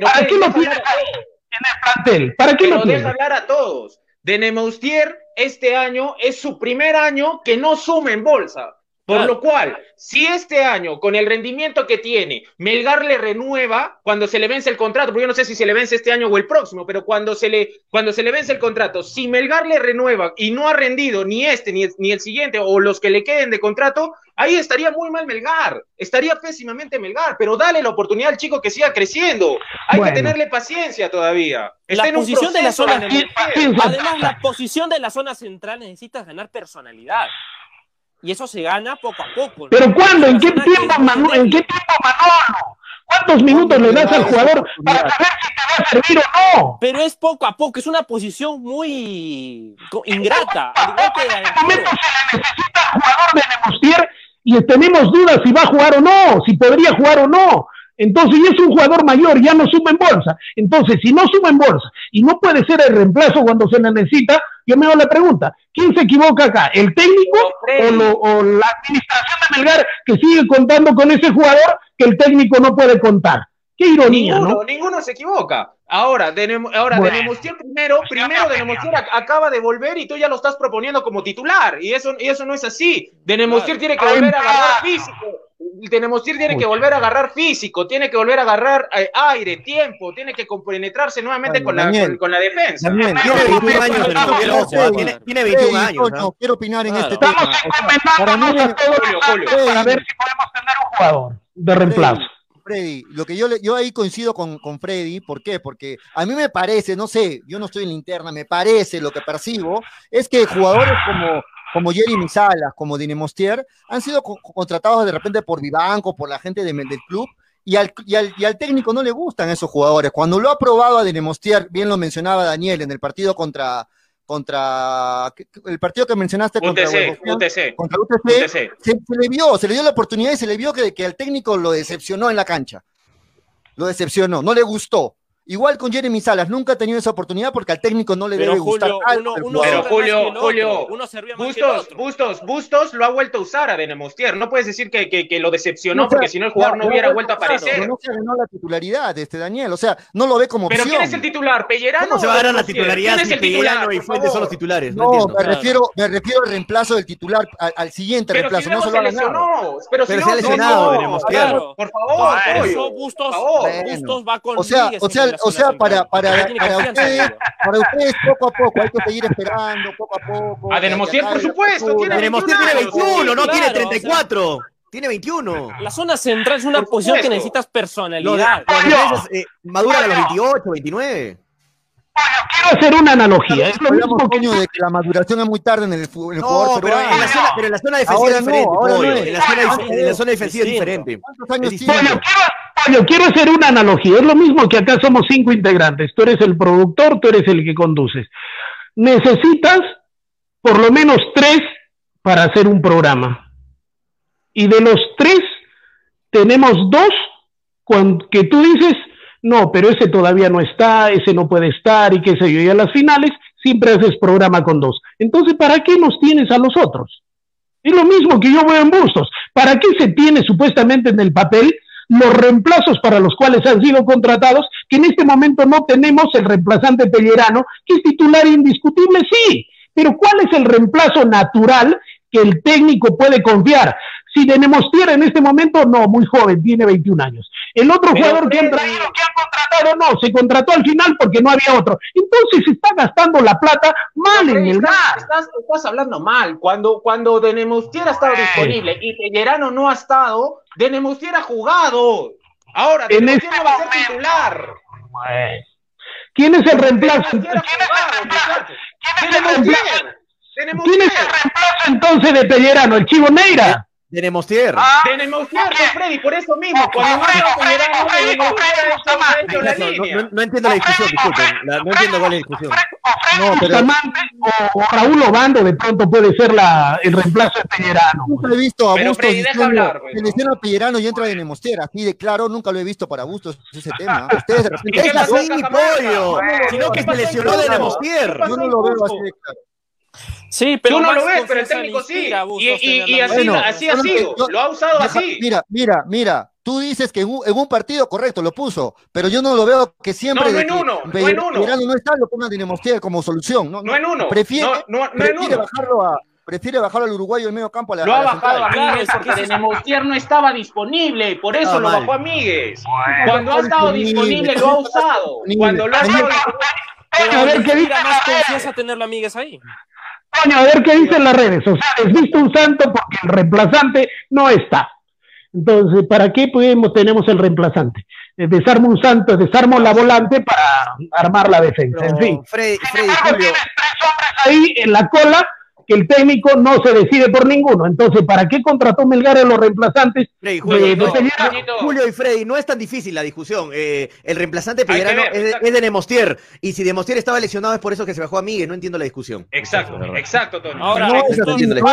¿Para qué lo tienes ahí en el plantel? ¿Para qué lo tienes? hablar a todos. De Nemoustier, este año es su primer año que no suma en bolsa. Por Claro. lo cual, si este año, con el rendimiento que tiene, Melgar le renueva cuando se le vence el contrato, porque yo no sé si se le vence este año o el próximo, pero cuando se le, cuando se le vence el contrato, si Melgar le renueva y no ha rendido ni este ni el, ni el siguiente o los que le queden de contrato, ahí estaría muy mal Melgar, estaría pésimamente Melgar, pero dale la oportunidad al chico que siga creciendo. Hay Bueno. que tenerle paciencia todavía. Está La en un posición de la zona-. Además, la posición de la zona central necesitas ganar personalidad. Y eso se gana poco a poco. ¿no? ¿Pero cuándo? ¿En qué tiempo, Manu- ¿En qué tiempo, Manolo? ¿Cuántos minutos le das al jugador para saber si te va a servir o no? Pero es poco a poco, es una posición muy co- ingrata. En este momento se le necesita al jugador de Nemostier y tenemos dudas si va a jugar o no, si podría jugar o no. Entonces, y es un jugador mayor, ya no suma en bolsa. Entonces, si no suma en bolsa y no puede ser el reemplazo cuando se le necesita, yo me hago la pregunta, ¿quién se equivoca acá? ¿El técnico o, lo- o la administración de Melgar que sigue contando con ese jugador que el técnico no puede contar? Qué ironía, Ninguno, ¿no? ninguno se equivoca. Ahora, de, ahora Bueno. primero, primero de Nemostier ac- acaba de volver y tú ya lo estás proponiendo como titular. Y eso, y eso no es así. De Nemostier tiene que volver a agarrar físico. De Nemostier tiene que volver a agarrar físico, tiene que volver a agarrar eh, aire, tiempo, tiene que compenetrarse nuevamente con, la, con, con la defensa. Daniel, Tiene 21 años, ah, tiene, tiene 21 Freddy, años. Toño, ¿no? quiero opinar en este tema. Estamos para encomendándonos mí, a todos Julio, Julio. para ver si podemos tener un jugador de reemplazo. Freddy, lo que yo, le- yo ahí coincido con, con Freddy, ¿por qué? Porque a mí me parece, no sé, yo no estoy en la interna, me parece, lo que percibo, es que jugadores como, como Jeremy Salas, como Dinemostier, han sido co- contratados de repente por Vivanco, por la gente de- del club, y al, y, al, y al técnico no le gustan esos jugadores. Cuando lo ha probado a Dinemostier, bien lo mencionaba Daniel, en el partido contra, contra el partido que mencionaste contra UTC, Huevo UTC, contra UTC, UTC. se, se le vio, se le dio la oportunidad y se le vio que, que al técnico lo decepcionó en la cancha. Lo decepcionó, no le gustó. Igual con Jeremy Salas, nunca ha tenido esa oportunidad porque al técnico no le Pero debe gustar. Julio, algo uno, uno. Pero Julio, Julio, uno Bustos. Bustos, Bustos lo ha vuelto a usar a Denemostier. No puedes decir que, que, que lo decepcionó No, porque si no el jugador no hubiera vuelto a aparecer. No se ganó la titularidad, este Daniel, o sea, no lo ve como Pero opción. ¿quién es el titular? ¿Pellerano? ¿Cómo se va a ganar la titularidad ¿Quién es si? Pellerano y Fuentes son los titulares? No, me Claro. refiero, me refiero al reemplazo del titular, al, al siguiente Pero reemplazo, si no se lo ha ganado. lesionó. Pero, Pero si se ha lesionado. Claro. Por favor, Bustos, va con O sea, o sea, para, para, para ustedes, para ustedes poco a poco, hay que seguir esperando, poco a poco. A Denemostier, que por supuesto, tiene Denemostier tiene 21 21, no claro, tiene o sea- 34. Tiene 21. La zona central es una Por posición que necesitas Los, personalidad. los eh, maduran a los 28, 29. Quiero hacer una analogía. Es lo mismo que coño, de que la maduración es muy tarde en el, fu- en el jugador No, pero en la zona, pero en la zona defensiva Ahora es no, diferente, ahora no es. En la zona, en la zona defensiva es diferente. ¿Cuántos años tiene? distinto. Bueno, quiero, quiero hacer una analogía. Es lo mismo que acá somos cinco integrantes. Tú eres el productor, tú eres el que conduces. Necesitas por lo menos tres para hacer un programa. Y de los tres, tenemos dos que tú dices, no, pero ese todavía no está, ese no puede estar y qué sé yo. Y a las finales siempre haces programa con dos. Entonces, ¿para qué nos tienes a los otros? Es lo mismo que yo veo en Bustos. ¿Para qué se tiene supuestamente en el papel los reemplazos para los cuales han sido contratados, que en este momento no tenemos el reemplazante Pellerano, que es titular indiscutible? Sí, pero ¿cuál es el reemplazo natural que el técnico puede confiar? Si Denemostier en este momento, no, muy joven, tiene 21 años. El otro Pero, jugador que han traído, que han contratado, no, se contrató al final porque no había otro. Entonces se está gastando la plata mal en el estás, gas. estás, estás hablando mal. Cuando, cuando Denemustier ha estado disponible y Pellerano no ha estado, Denemustier ha jugado. Ahora, En este no va a ser titular. ¿Quién es el reemplazo? ¿Quién es el reemplazo? ¿Quién es el reemplazo? Denemustier. ¿Quién es el Denemustier. reemplazo entonces de Pellerano? ¿El Chivo Neira? Denemostier. Denemustier, pues, Freddy, por eso mismo. Cuando hecho la No, entiendo la discusión, disculpen. La- no entiendo cuál es la discusión. No, pero o, o Raúl Obando de pronto puede ser la, el reemplazo de Pellerano. nunca he visto a Bustos Freddy, diciendo, hablar, se ¿no? lesiona a Pellerano y entra de Nemostera, así de claro, nunca lo he visto para Bustos ese tema. Ustedes de repente... ¿Y qué Es en mi pollo. No, Sino que ¿qué se lesionó? Denemostier. ¿Qué pasó Yo no lo veo así de claro. Sí, pero Tú no lo ves, pero el técnico sí. Y, y- y así, Bueno, así ha no sido. yo- Lo ha usado Deja- así. Mira, mira, mira, tú dices que en un, en un partido correcto lo puso, pero yo no lo veo que siempre No, no en que uno, no Pellerano en uno. no está, lo pongan Dinemostier como solución. No, No en uno. Prefiere, No, no, no en prefiere uno. bajarlo a prefiere bajarlo al uruguayo en medio campo a la, Lo a ha la bajado a que porque Denemostier no estaba disponible, por eso Ah, lo bajó a Miguel. Bueno, Cuando ha estado disponible lo ha usado. Cuando lo ha estado disponible. Pero a ver qué dice más confianza tenerlo a Miguel ahí. Coño, a ver qué dicen las redes. O sea, desvisto un santo porque el reemplazante no está. Entonces, ¿para qué podemos, tenemos el reemplazante? Eh, Desarmo un santo, desarmo la volante para armar la defensa. En fin. Freddy, Freddy, Julio. tienes tres hombres ahí en la cola que el técnico no se decide por ninguno. Entonces, ¿para qué contrató Melgar a los reemplazantes? Freddy, Julio, Eh, no, no Julio y Freddy, no es tan difícil la discusión. Eh, el reemplazante ver, es, de- es de Nemostier. Y si Nemostier estaba lesionado es por eso que se bajó a Miguel. No entiendo la discusión. Exacto, exacto, Toño. Ahora, No es así, de no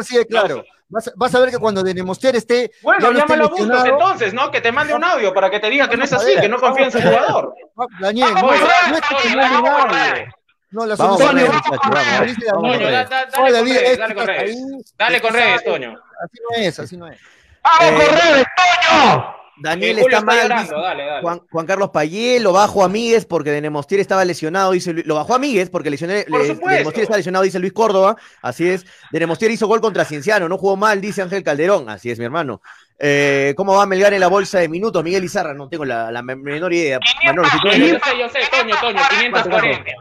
así de claro. Vas, a- vas a ver que cuando de Nemostier esté. Bueno, ya no esté llámalo a Bustos entonces, ¿no? Que te mande un audio para que te diga que no es así, que no confía en su jugador. Daniel, no, Vamos, es- vamos, no es que vamos, te vamos, mande. No, la Vamos solución con es- redes, muchachos, vamos. como dice Vamos con Daniel. Toño, da- redes. da- No, dale con David, redes, es dale que con estás redes. ahí, Dale con estás redes, ahí. Toño. Así no es, así no es. ¡Vamos Eh, con redes, Toño! Daniel Eh, está está mal. llorando, dale, dale. Juan, Juan Carlos Payé lo bajó a Míguez porque de Nemostier estaba lesionado. Dice, lo bajó a Míguez porque lesioné, Por le- supuesto. de Nemostier está lesionado, dice Luis Córdoba. Así es. De Nemostier hizo gol contra Cienciano. No jugó mal, dice Ángel Calderón. Así es, mi hermano. Eh, ¿Cómo va Melgar en la bolsa de minutos? Miguel Izarra, no tengo la, la menor idea. Manolo, si tú- Yo, yo sé, yo sé, Toño, Toño, 540.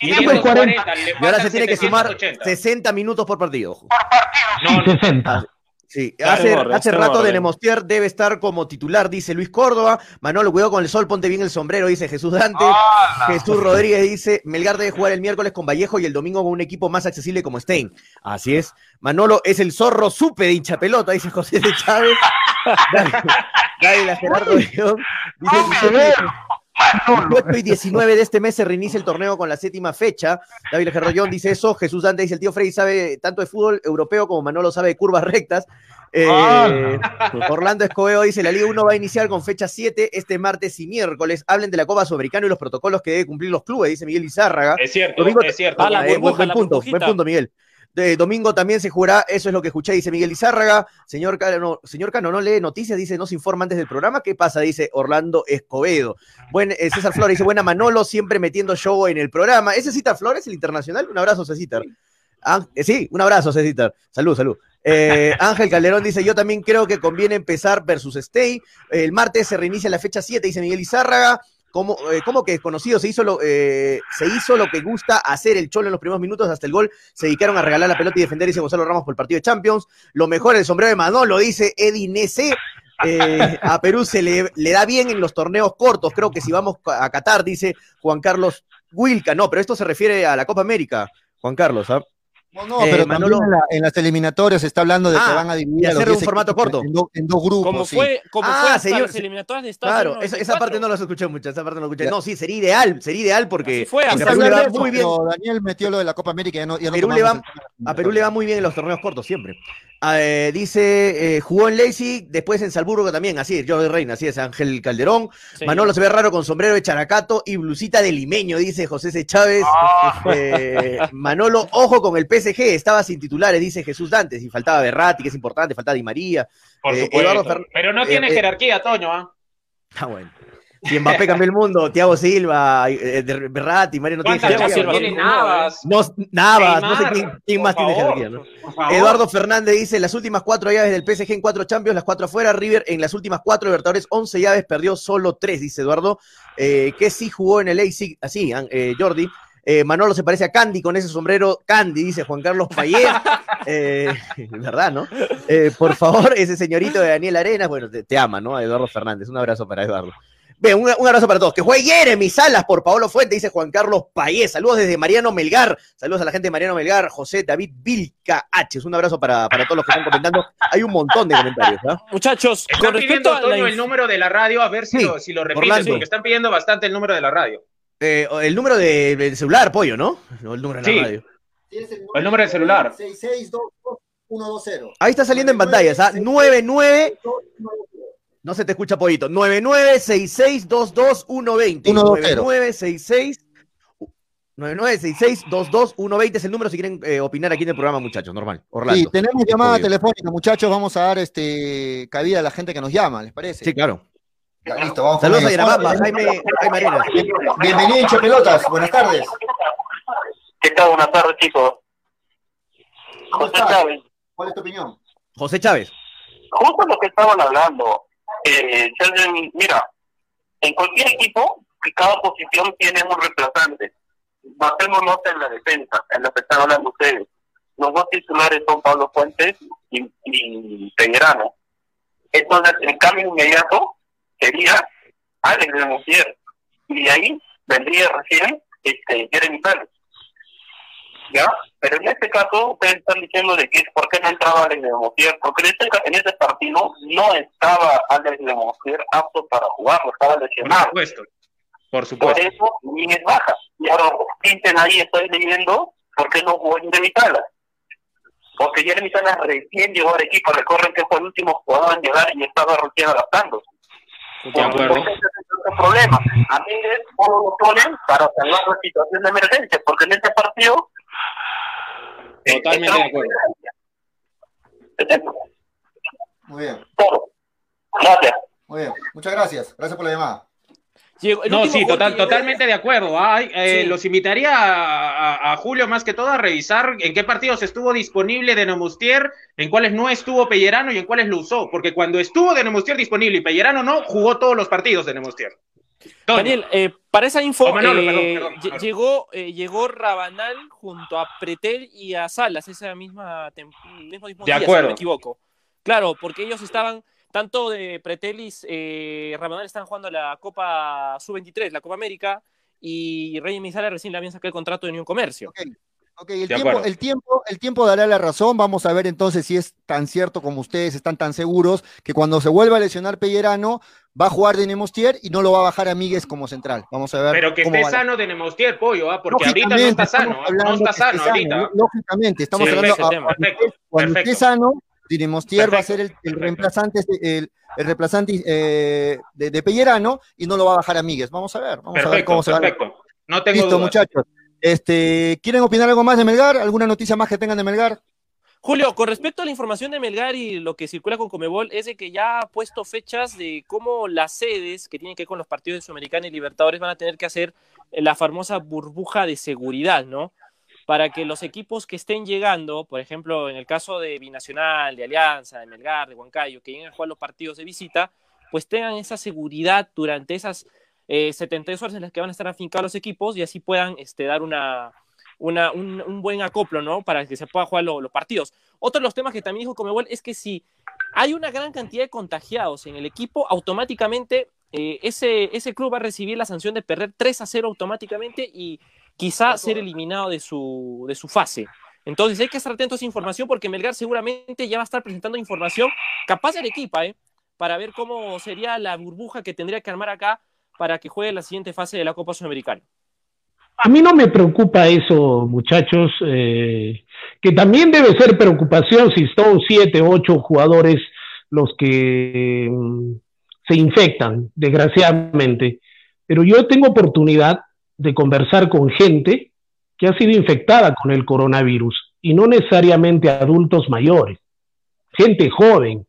540, le y ahora se tiene que sumar 780. 60 minutos por partido. ojo. Sí, 60. Sí, hace, hace rato de. Nemostier debe estar como titular, dice Luis Córdoba. Manolo, cuidado con el sol, ponte bien el sombrero, dice Jesús Dante. Jesús Rodríguez dice, Melgar debe jugar el miércoles con Vallejo y el domingo con un equipo más accesible como Stein. Así es. Manolo es el zorro supe de hincha pelota, dice José de Chávez. Dale, Gerardo León. Dice, Manolo. 18 y 19 de este mes se reinicia el torneo con la séptima fecha. David Gerrollón dice eso. Jesús Dante dice: el tío Freddy sabe tanto de fútbol europeo como Manolo sabe de curvas rectas. Eh, Ah. Orlando Escobedo dice: la Liga 1 va a iniciar con fecha 7 este martes y miércoles. Hablen de la Copa Sudamericana y los protocolos que deben cumplir los clubes, dice Miguel Izárraga. Es cierto, Domingo- es cierto. Ah, la Eh, buen, burbuja, buen la punto, burbujita. buen punto, Miguel. Domingo también se jugará, eso es lo que escuché, dice Miguel Izárraga. Señor Cano, señor Cano, no lee noticias, dice, no se informa antes del programa. ¿Qué pasa? Dice Orlando Escobedo. Buen, eh, César Flores dice, buena Manolo, siempre metiendo show en el programa. ¿Ese Cita Flores, el internacional? Un abrazo, Cecitar. Ah, eh, sí, un abrazo, Cecitar. Salud, salud. Eh, Ángel Calderón dice, yo también creo que conviene empezar versus Stay. El martes se reinicia la fecha 7, dice Miguel Izárraga. Eh, como que desconocido se hizo, lo, eh, se hizo lo que gusta hacer el Cholo en los primeros minutos hasta el gol. Se dedicaron a regalar la pelota y defender, dice Gonzalo Ramos por el partido de Champions. Lo mejor el sombrero de Manolo, dice Eddie Nese. Eh, a Perú se le, le da bien en los torneos cortos. Creo que si vamos a Qatar, dice Juan Carlos Wilca. No, pero esto se refiere a la Copa América, Juan Carlos. ¿ah? No, no, Eh, pero Manolo- en, la- en las eliminatorias se está hablando de que Ah, van a dividir a hacer un 10 formato corto. En, do- en dos grupos. Como sí. fue, como Ah, fue hasta señor, las eliminatorias de Estados Claro, Unidos. esa, esa parte no la escuché mucho, esa parte no la escuché. Ya. No, sí, sería ideal, sería ideal porque Así fue, porque Perú le va muy bien. Daniel metió lo de la Copa América y ya no, ya no Perú le va-. A Perú le va muy bien en los torneos cortos, siempre. Ah, eh, dice, eh, jugó en Leipzig, después en Salzburgo también, así es, Jordi Reina, así es, Ángel Calderón. Sí. Manolo se ve raro con sombrero de characato y blusita de limeño, dice José C. Chávez. Eh, Manolo, ojo con el PSG, estaba sin titulares, dice Jesús Dantes, y faltaba Berratti, que es importante, faltaba Di María. Por Eh, supuesto. Eduardo Fer- Pero no eh, tiene eh, jerarquía, Toño, ¿ah? Ah, bueno. Si Mbappé cambió el mundo, Thiago Silva, eh, Berratti, María no tiene ¿Cuántas Thiago jerarquía. Silva tiene no, Navas? No, Navas, no sé quién, más tiene jerarquía, ¿no? Eduardo Fernández dice, las últimas cuatro llaves del PSG en cuatro Champions, las cuatro afuera, River en las últimas cuatro Libertadores, 11 llaves, perdió solo tres, dice Eduardo, eh, que sí jugó en el Leipzig, así, eh, Jordi. Eh, Manolo se parece a Candy con ese sombrero, Candy, dice Juan Carlos Payet. Eh, ¿Verdad, no? Eh, por favor, ese señorito de Daniel Arenas, bueno, te, te ama, ¿no? Eduardo Fernández, un abrazo para Eduardo. Bien, un, un abrazo para todos. Que juegue Jeremy Salas por Paolo Fuente, dice Juan Carlos Payés. Saludos desde Mariano Melgar. Saludos a la gente de Mariano Melgar. José David Vilca H. Un abrazo para, para todos los que están comentando. Hay un montón de comentarios. ¿ah? Muchachos, Están con respecto pidiendo, a la Toño, el número de la radio, a ver si, Sí, lo, si lo repites, Orlando. porque están pidiendo bastante el número de la radio. Eh, el número de, del celular, pollo, ¿no? No, el número de la Sí. radio. El número del celular. 6622120. Ahí está saliendo en pantallas, ¿ah? 99. No se te escucha, pollito. 9966222120. 120. 9966. 9966222120 es el número si quieren eh, opinar aquí en el programa, muchachos. Normal. Orlando. Sí, tenemos llamada Obvio. telefónica, muchachos. Vamos a dar este cabida a la gente que nos llama, ¿les parece? Sí, claro. Ya, listo, vamos Saludos a. Yarabamba, Jaime, Jaime Arenas. Bienvenido, hincha pelotas. Buenas tardes. ¿Qué tal? Buenas tardes, chicos. ¿Cómo José? Chávez. ¿Cuál es tu opinión? José Chávez. Justo lo que estaban hablando. Eh, mira, en cualquier equipo, cada posición tiene un reemplazante. Basémonos en la defensa, en lo que están hablando ustedes. Los dos titulares son Pablo Fuentes y, y Pellerano. Entonces, el cambio inmediato sería Alex de Musier. Y de ahí vendría recién este, Jeremy Pérez. ¿Ya? Pero en este caso, ustedes están diciendo de que por qué no entraba Alex de Motier, porque en este, en este partido no estaba Alex de Motier apto para jugarlo, estaba Por lesionado. supuesto. Por Por supuesto. eso, ni es baja. Y ahora, pinten ahí, estoy leyendo, ¿por qué no jugó Jeremy Salas? Porque Jeremy Salas recién llegó al equipo, recuerden que fue el último jugador en llegar y estaba recién adaptando. De acuerdo. Entonces, ese es otro problema. A mí es cómo lo ponen para salvar la situación de emergencia, porque en este partido. eh, Totalmente de acuerdo. Muy bien, todo. Gracias. muy bien. Muchas gracias. Gracias por la llamada. Llegó- No, sí, total, llegó- totalmente de acuerdo. Ay, eh, Sí. Los invitaría a, a- a Julio más que todo a revisar en qué partidos estuvo disponible de Nemustier, en cuáles no estuvo Pellerano y en cuáles lo usó. Porque cuando estuvo de Nemustier disponible y Pellerano no, jugó todos los partidos de. Toño. Daniel, eh, para esa info, Oh, Manolo, eh, perdón, perdón, lle- perdón. llegó, llegó Rabanal junto a Pretel y a Salas esa misma mismo, mismo De día, si acuerdo. no me equivoco. Claro, porque ellos estaban, tanto de Pretelis, eh, estaban jugando la Copa Sub-23, la Copa América, y Rey Misala recién le habían sacado el contrato de Unión Comercio. Ok, ok, el, tiempo, el, tiempo, el tiempo dará la razón. Vamos a ver entonces si es tan cierto como ustedes están tan seguros que cuando se vuelva a lesionar Pellerano va a jugar de Nemostier y no lo va a bajar a Míguez como central. Vamos a ver. Pero que cómo esté sano de Nemustier, pollo, ¿ah? porque ahorita no está sano, ¿ah? no hablando está sano ahorita. ló- Lógicamente, estamos Sí, hablando a- cuando, Perfecto, esté, cuando esté sano, Dinemostier va a ser el, reemplazante, el, el reemplazante eh, de, de Pellerano y no lo va a bajar a Míguez. Vamos a ver, vamos a ver cómo se va. perfecto. No tengo Listo, dudas. muchachos. Este, ¿Quieren opinar algo más de Melgar? ¿Alguna noticia más que tengan de Melgar? Julio, con respecto a la información de Melgar y lo que circula con Comebol, es de que ya ha puesto fechas de cómo las sedes que tienen que ver con los partidos de Sudamericana y Libertadores van a tener que hacer la famosa burbuja de seguridad, ¿no? Para que los equipos que estén llegando, por ejemplo, en el caso de Binacional, de Alianza, de Melgar, de Huancayo, que lleguen a jugar los partidos de visita, pues tengan esa seguridad durante esas eh, 72 horas en las que van a estar afincados los equipos y así puedan este, dar una, un, buen acoplo, ¿no? Para que se puedan jugar lo- los partidos. Otro de los temas que también dijo Comebol es que si hay una gran cantidad de contagiados en el equipo, automáticamente eh, ese, ese club va a recibir la sanción de perder 3 a 0 automáticamente y quizá ser eliminado de su, de su fase. Entonces hay que estar atento a esa información porque Melgar seguramente ya va a estar presentando información capaz de Arequipa, ¿eh? Para ver cómo sería la burbuja que tendría que armar acá para que juegue la siguiente fase de la Copa Sudamericana. A mí no me preocupa eso, muchachos, eh, que también debe ser preocupación si son siete, ocho jugadores los que mm, se infectan, desgraciadamente. Pero yo tengo oportunidad de conversar con gente que ha sido infectada con el coronavirus y no necesariamente adultos mayores, gente joven.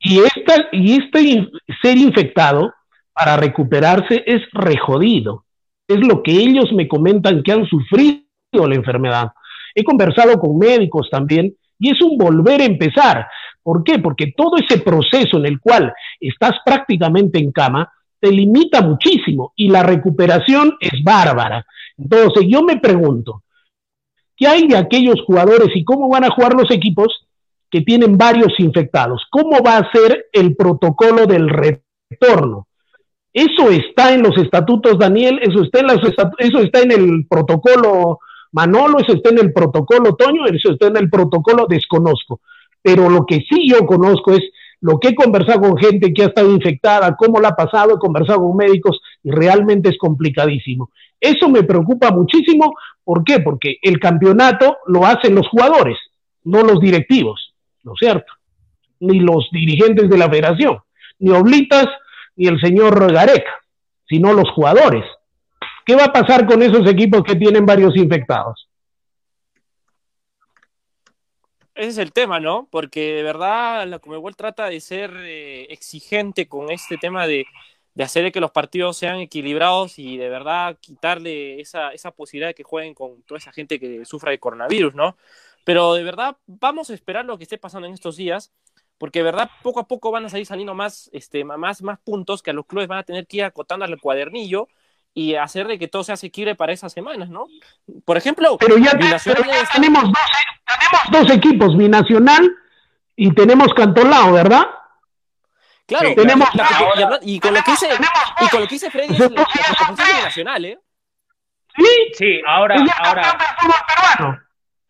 Y, esta, y este ser infectado para recuperarse es rejodido es lo que ellos me comentan que han sufrido la enfermedad. He conversado con médicos también y es un volver a empezar. ¿Por qué? Porque todo ese proceso en el cual estás prácticamente en cama te limita muchísimo y la recuperación es bárbara. Entonces yo me pregunto, ¿qué hay de aquellos jugadores y cómo van a jugar los equipos que tienen varios infectados? ¿Cómo va a ser el protocolo del retorno? Eso está en los estatutos, Daniel, eso está en, estatu- eso está en el protocolo Manolo, eso está en el protocolo Toño, eso está en el protocolo Desconozco. Pero lo que sí yo conozco es lo que he conversado con gente que ha estado infectada, cómo la ha pasado, he conversado con médicos y realmente es complicadísimo. Eso me preocupa muchísimo. ¿Por qué? Porque el campeonato lo hacen los jugadores, no los directivos, ¿no es cierto? Ni los dirigentes de la federación, ni Oblitas, ni el señor Gareca, sino los jugadores. ¿Qué va a pasar con esos equipos que tienen varios infectados? Ese es el tema, ¿no? Porque de verdad la Comebol trata de ser eh, exigente con este tema de, hacer que los partidos sean equilibrados y de verdad quitarle esa, esa posibilidad de que jueguen con toda esa gente que sufra de coronavirus, ¿no? Pero de verdad vamos a esperar lo que esté pasando en estos días, porque de verdad poco a poco van a salir saliendo más, este, más, más puntos que a los clubes van a tener que ir acotando al cuadernillo y hacer de que todo sea asequible para esas semanas, ¿no? Por ejemplo, Pero ya, Binacional pero ya está- tenemos, dos, tenemos dos equipos, Binacional y tenemos Cantolao, ¿verdad? Claro, Sí, tenemos- la- la- y, con lo que dice y con lo que dice Freddy es la, Nacional, ¿eh? Sí, Sí, ahora, ahora, peruano.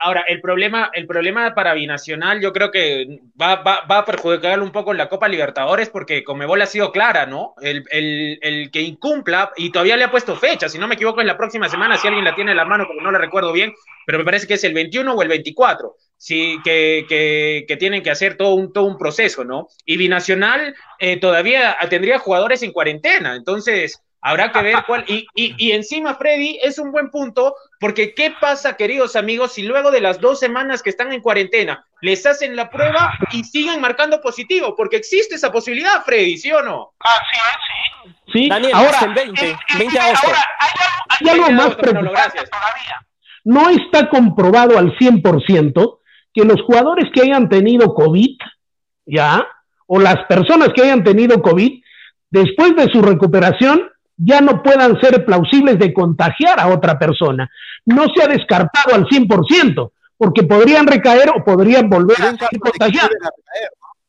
Ahora, el problema, el problema para Binacional yo creo que va, va, va a perjudicar un poco en la Copa Libertadores porque Comebol ha sido clara, ¿no? El, el, el que incumpla, y todavía le ha puesto fecha, si no me equivoco, es la próxima semana, si alguien la tiene en la mano, porque no la recuerdo bien, pero me parece que es el 21 o el 24, sí, que, que, tienen que hacer todo un, todo un proceso, ¿no? Y Binacional eh, todavía tendría jugadores en cuarentena, entonces habrá que ver cuál. Y, y encima, Freddy, es un buen punto, porque ¿qué pasa, queridos amigos, si luego de las dos semanas que están en cuarentena les hacen la prueba y siguen marcando positivo? Porque existe esa posibilidad, Freddy, ¿sí o no? Así es, sí. Sí, Daniel, ahora, hasta el 20, eh, eh, 20 de agosto. ahora, hay algo, hay algo 20 de más agosto, preocupante todavía. No está comprobado al 100% que los jugadores que hayan tenido COVID, ya, o las personas que hayan tenido COVID, después de su recuperación, ya no puedan ser plausibles de contagiar a otra persona. No se ha descartado al 100%, porque podrían recaer o podrían volver a ser contagiados.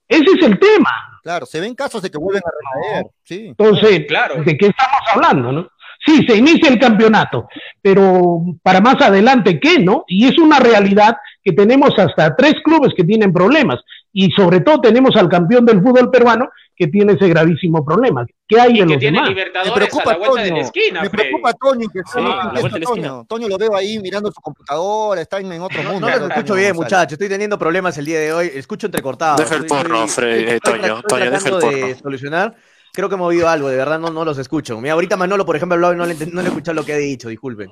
Ese es el tema. Claro, se ven casos de que vuelven a recaer. Sí. Entonces, Claro. ¿de qué estamos hablando, no? Sí, se inicia el campeonato, pero para más adelante, ¿qué, no? Y es una realidad que tenemos hasta tres clubes que tienen problemas y sobre todo tenemos al campeón del fútbol peruano que tiene ese gravísimo problema. ¿Qué hay Y de que los tiene demás? Me Libertadores a preocupa la vuelta de la Toño. esquina, Me preocupa Toño que Sí, no a la Toño. Toño lo veo ahí mirando su computadora, está en, en otro No, mundo. no los Toño escucho bien, muchachos. Estoy teniendo problemas el día de hoy. Escucho entrecortado. Deja el porno, estoy- Freddy, estoy- eh, Toño, Toño, deja el tratando de porno. solucionar. Creo que he movido algo, de verdad no, no los escucho. Mira, ahorita Manolo, por ejemplo, hablaba y no le, no le he escuchado lo que ha dicho, disculpen.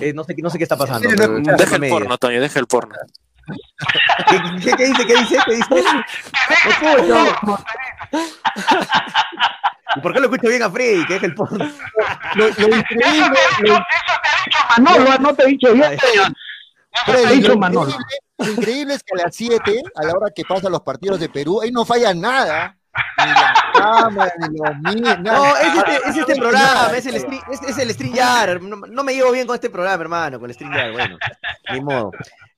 Eh, no, sé, qué- no sé qué está pasando. No. Deja el porno, Toño, deja el porno. ¿Qué, qué- qué dice? ¿Qué dice? ¿Qué dice? ¿Y por qué lo escucho bien a Freddy? Que es el porno. Lo, lo increíble, lo, Eso te ha dicho Manolo, no te he dicho yo. Ay. Eso te ha Freddy, dicho lo Manolo. increíble, lo increíble es que a las 7, a la hora que pasan los partidos de Perú, ahí no falla nada. Ni la cámara, ni los. No, es este, es este programa, es el, pero- stream, es, es el StreamYard. No, no me llevo bien con este programa, hermano, con el StreamYard. Bueno, ni modo.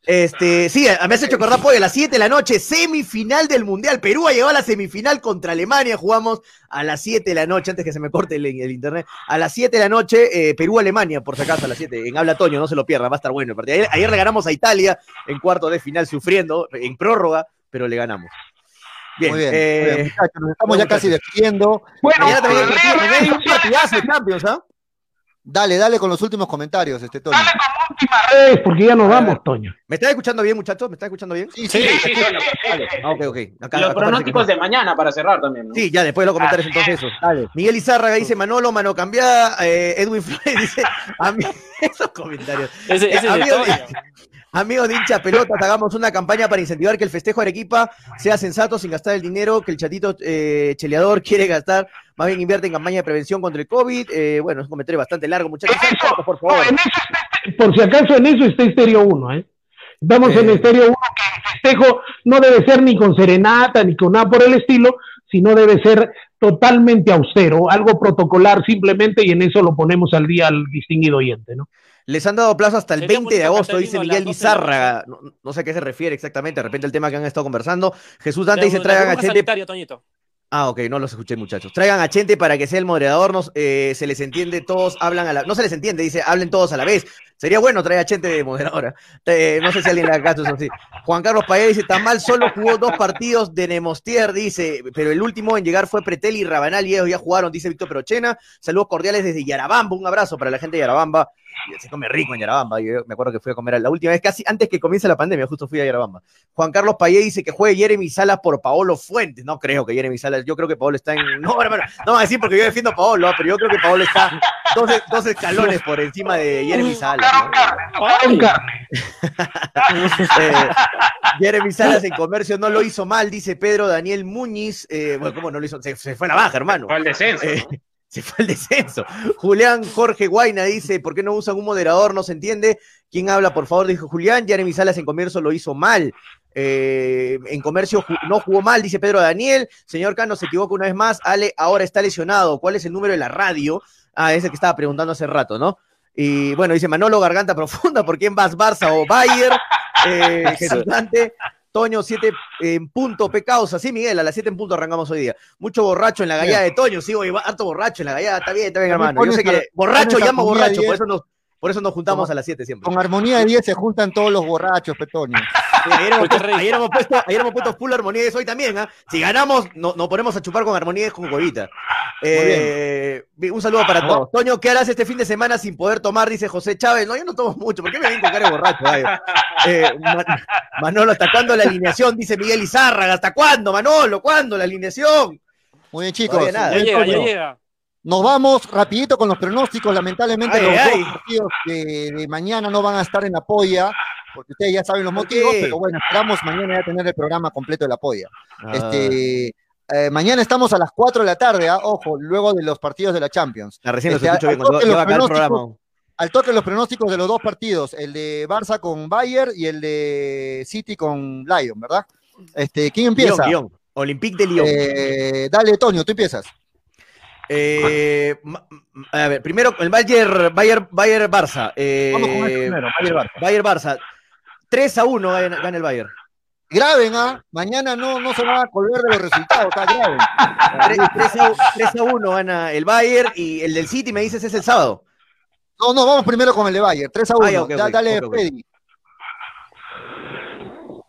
Este, sí, me has hecho acordar, pues, a las 7 de la noche, semifinal del Mundial. Perú ha llegado a la semifinal contra Alemania. Jugamos a las 7 de la noche, antes que se me corte el, el internet. A las 7 de la noche, eh, Perú-Alemania, por si acaso, a las 7. En Habla Toño, no se lo pierda, va a estar bueno el partido. Ayer, ayer le ganamos a Italia en cuarto de final, sufriendo, en prórroga, pero le ganamos. Bien, Muy bien, eh, muy bien, muchachos, nos estamos ya casi despidiendo. Bueno, mañana también hay un partidazo de Champions, ¿ah? Dale, dale con los últimos comentarios, este Toño. Dale con últimas redes, porque ya nos vamos, Toño. ¿Me están escuchando bien, muchachos? ¿Me están escuchando bien? Sí, Sí, sí, sí, dale. Ah, ok, ok. Acá- Los acá parece que pronósticos no. de mañana para cerrar también, ¿no? Sí, ya después de los comentarios entonces eso. dale. Miguel Izárraga dice Manolo, mano cambiada. eh, Edwin Flores dice, esos comentarios. Ese, ese es amigos de hincha pelotas, hagamos una campaña para incentivar que el festejo de Arequipa sea sensato sin gastar el dinero que el chatito eh, cheleador quiere gastar. Más bien invierte en campaña de prevención contra el COVID. Eh, bueno, es un comentario bastante largo, muchachos. Sean cortos, por favor. En eso está- por si acaso en eso está Estéreo 1, ¿eh? Estamos Eh. en Estéreo 1 que el festejo no debe ser ni con serenata ni con nada por el estilo, sino debe ser totalmente austero, algo protocolar simplemente y en eso lo ponemos al día al distinguido oyente, ¿no? Les han dado plazo hasta el Sería 20 de agosto, dice Miguel las 12 de la Lizárraga. No, no sé a qué se refiere exactamente, de repente el tema que han estado conversando. Jesús Dante dice, traigan a Chente. Ah, ok, no los escuché, muchachos. Traigan a Chente para que sea el moderador. Nos, eh, se les entiende, todos hablan a la No se les entiende, dice, hablen todos a la vez. Sería bueno traer a Chente de moderadora. No sé si alguien le haga caso, eso sí. Juan Carlos Payá dice, tan mal solo jugó dos partidos de Nemostier, dice, pero el último en llegar fue Pretel y Rabanal y ellos ya jugaron, dice Víctor Perochena. Saludos cordiales desde Yarabamba, un abrazo para la gente de Yarabamba. Se come rico en Yarabamba, yo me acuerdo que fui a comer la última vez, casi antes que comience la pandemia, justo fui a Yarabamba. Juan Carlos Payé dice que juegue Jeremy Salas por Paolo Fuentes. No creo que Jeremy Salas, yo creo que Paolo está en. No, hermano, no va a decir porque yo defiendo a Paolo, ¿ah? pero yo creo que Paolo está dos, dos escalones por encima de Jeremy Salas. ¿no? Tocaron carne. Eh, Jeremy Salas en comercio no lo hizo mal, dice Pedro Daniel Muñiz. Eh, bueno, ¿cómo no lo hizo? Se, se fue a la baja, hermano. Fue al descenso. Eh, se fue al descenso. Julián Jorge Guaina dice, ¿por qué no usan un moderador? No se entiende. ¿Quién habla, por favor? Dijo Julián. Jeremy Salas en comercio lo hizo mal. Eh, en comercio ju- no jugó mal, dice Pedro Daniel. Señor Cano se equivoca una vez más. Ale ahora está lesionado. ¿Cuál es el número de la radio? Ah, ese que estaba preguntando hace rato, ¿no? Y bueno, dice Manolo Garganta Profunda, ¿por quién vas, Barça o Bayer? Eh, Jesús Dante, Toño, 7 en punto, pecados. Así, Miguel, a las 7 en punto arrancamos hoy día. Mucho borracho en la gallada de Toño, sí, oye, harto borracho en la gallada, está bien, está bien, hermano. Yo sé pones que a- borracho llama borracho, por eso nos, Por eso nos juntamos a las 7 siempre. Con armonía de 10 se juntan todos los borrachos, Petonio. Sí, ayer, hemos puesto, ayer, hemos puesto, ayer hemos puesto full armonía 10 hoy también, ¿ah? Si ganamos, no- nos ponemos a chupar con armonía 10 con huevita. Eh, un saludo para todos. Toño, ¿qué harás este fin de semana sin poder tomar? Dice José Chávez. No, yo no tomo mucho. ¿Por qué me ven con cara de borracho? Eh, Ma- Manolo, ¿hasta cuándo la alineación? Dice Miguel Izárraga. ¿Hasta cuándo, Manolo? ¿Cuándo la alineación? Muy bien, chicos. Todavía nada. Ya Bien, llega, ya Toño. llega. Nos vamos rapidito con los pronósticos. Lamentablemente Ay, los ay. dos partidos de, de mañana no van a estar en la polla, porque ustedes ya saben los ¿Por motivos, pero bueno, esperamos mañana ya tener el programa completo de la polla. Ah. Este, eh, mañana estamos a las 4 de la tarde, ¿ah? ojo, luego de los partidos de la Champions. Ah, recién los Este, escucho al bien toque los programa. Al toque los pronósticos de los dos partidos, el de Barça con Bayern y el de City con Lyon, ¿verdad? Este, ¿Quién empieza? Lyon, Lyon. Olympique de Lyon. Eh, dale, Tonio, tú empiezas. Eh, a ver, primero el Bayern, Bayern, Bayern Barça. Eh, Vamos con el primero, Bayern Barça. Bayern Barça. 3 a 1 gana, el Bayern. Graben, ¿ah? Mañana no, no se van a colgar de los resultados, ¿ah? Graben. 3, a, 1 gana el Bayern y el del City me dices es el sábado. No, no, vamos primero con el de Bayern. 3 a 1. Ah, ya, ok, Da- ok, dale, ok, ok. Freddy.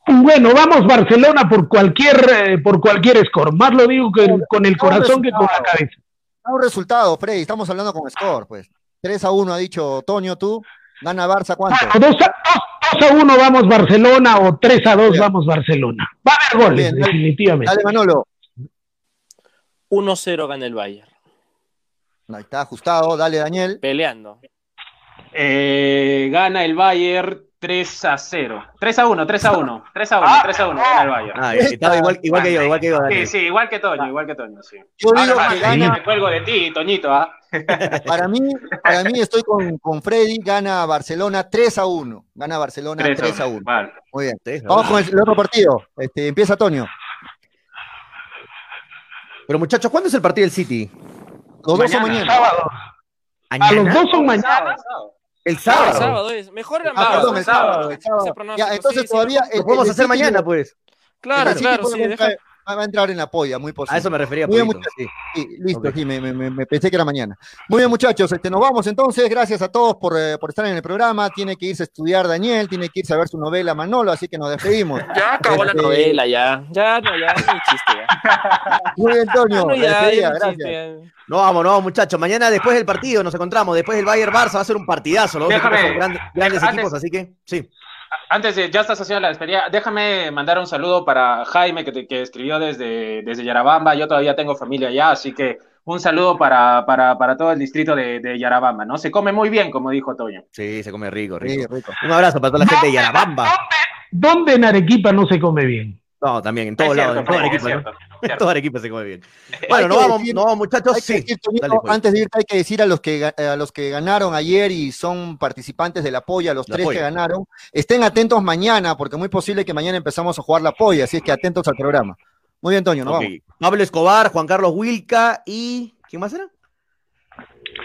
Bueno, vamos Barcelona por cualquier, eh, por cualquier score. Más lo digo que con el corazón que con la cabeza. Da un resultado, Freddy. Estamos hablando con score, pues. 3 a 1 ha dicho Toño, tú. Gana Barça, ¿cuánto? Bueno, 2 a, 2 a 1 vamos Barcelona o 3 a 2 Bien. vamos Barcelona. Va a haber goles, Bien, dale. definitivamente. Dale, Manolo. 1-0 gana el Bayern. Ahí está ajustado. Dale, Daniel. Peleando. Eh, gana el Bayern 3 a 0. 3 a 1, 3 a 1. 3 a 1, 3 a 1 gana el Bayern. Ah, estaba igual, igual que yo, igual que yo. Sí, Daniel. sí, igual que Toño, igual que Toño, sí. Yo digo Ahora que gana, me cuelgo de ti, Toñito, ¿ah? para mí, para mí estoy con, con Freddy, gana Barcelona 3 a 1. Gana Barcelona 3 a 1. Vale. Muy bien. Sí, Vamos con el, el otro partido. Este, empieza Toño. Pero muchachos, ¿cuándo es el partido del City? Los dos son Mañana. mañana. Sábado. A los dos son mañana. Sábado. El Ah, sábado. el sábado es. Mejor el Ah, sábado. perdón, el sábado, el Ese sábado. Ya, entonces sí, sí, todavía. Lo podemos hacer mañana, pues. Claro, el claro, sí. deja- va a entrar en la polla, muy posible. A eso me refería. Muy bien, poquito, sí. Sí, listo, Ok. sí, me, me- me- me pensé que era mañana. Muy bien, muchachos, este, nos vamos entonces. Gracias a todos por, eh, por estar en el programa. Tiene que irse a estudiar Daniel, tiene que irse a ver su novela Manolo, así que nos despedimos. Ya acabó la Este, novela, ya. Ya, no, ya, no chiste, ya. Muy bien, Antonio. No, ya, despedida, ya no gracias. chiste, ya. No, vamos, no, muchachos. Mañana después del partido nos encontramos. Después del Bayern Barça va a ser un partidazo. Los dos son grandes, equipos, así que sí. Antes de, ya estás haciendo la despedida, déjame mandar un saludo para Jaime, que, te- que escribió desde, desde Yarabamba. Yo todavía tengo familia allá, así que un saludo para, para, para todo el distrito de, de Yarabamba, ¿no? Se come muy bien, como dijo Toño. Sí, se come rico, Sí, rico. rico. Un abrazo para toda la gente de Yarabamba. ¿Dónde en Arequipa no se come bien? No, también, en todos lados, en todo Arequipa. Cierto. todo Arequipa se come bien. Hay Bueno, no vamos, decir- no vamos, muchachos. Sí. decir, Dale, pues. antes de irte hay que decir a los que a los que ganaron ayer y son participantes de la polla, los La tres polla. que ganaron, estén atentos mañana, porque muy posible que mañana empezamos a jugar la polla, así es que atentos al programa. Muy bien, Toño, nos vamos. Pablo Escobar, Juan Carlos Wilca y. ¿Quién más era?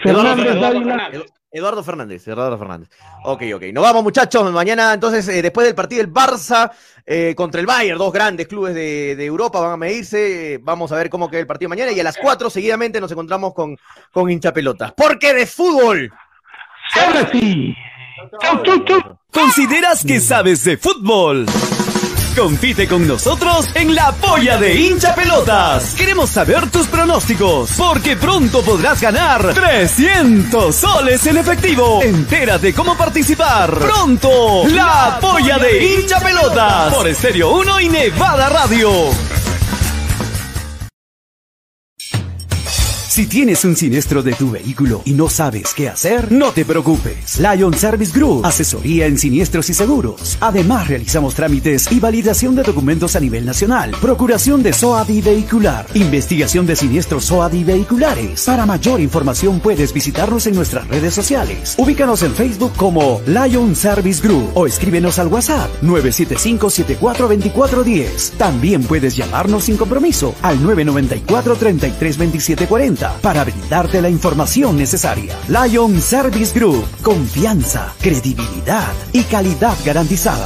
Fernández Dávila. Eduardo Fernández, Eduardo Fernández. Ok, ok. Nos vamos, muchachos. Mañana, entonces, eh, después del partido del Barça eh, contra el Bayern, dos grandes clubes de, de Europa van a medirse. Eh, Vamos a ver cómo queda el partido mañana. Y a las 4 seguidamente nos encontramos con, con hinchapelotas. Porque de fútbol. Ahora sí. ¿Consideras que sabes de fútbol? Compite con nosotros en la polla de hincha pelotas. Queremos saber tus pronósticos, porque pronto podrás ganar 300 soles en efectivo. Entérate cómo participar. Pronto, la polla de hincha pelotas. Por Estéreo 1 y Nevada Radio. Si tienes un siniestro de tu vehículo y no sabes qué hacer, no te preocupes. Lion Service Group, asesoría en siniestros y seguros. Además, realizamos trámites y validación de documentos a nivel nacional, procuración de SOADI vehicular, investigación de siniestros SOADI vehiculares. Para mayor información puedes visitarnos en nuestras redes sociales. Ubícanos en Facebook como Lion Service Group o escríbenos al WhatsApp 975-742410. También puedes llamarnos sin compromiso al 994-332740 para brindarte la información necesaria. Lion Service Group. Confianza, credibilidad y calidad garantizada.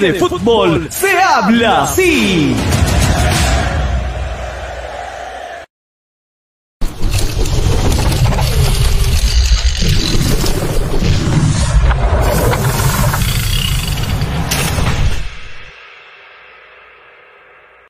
de fútbol se habla así.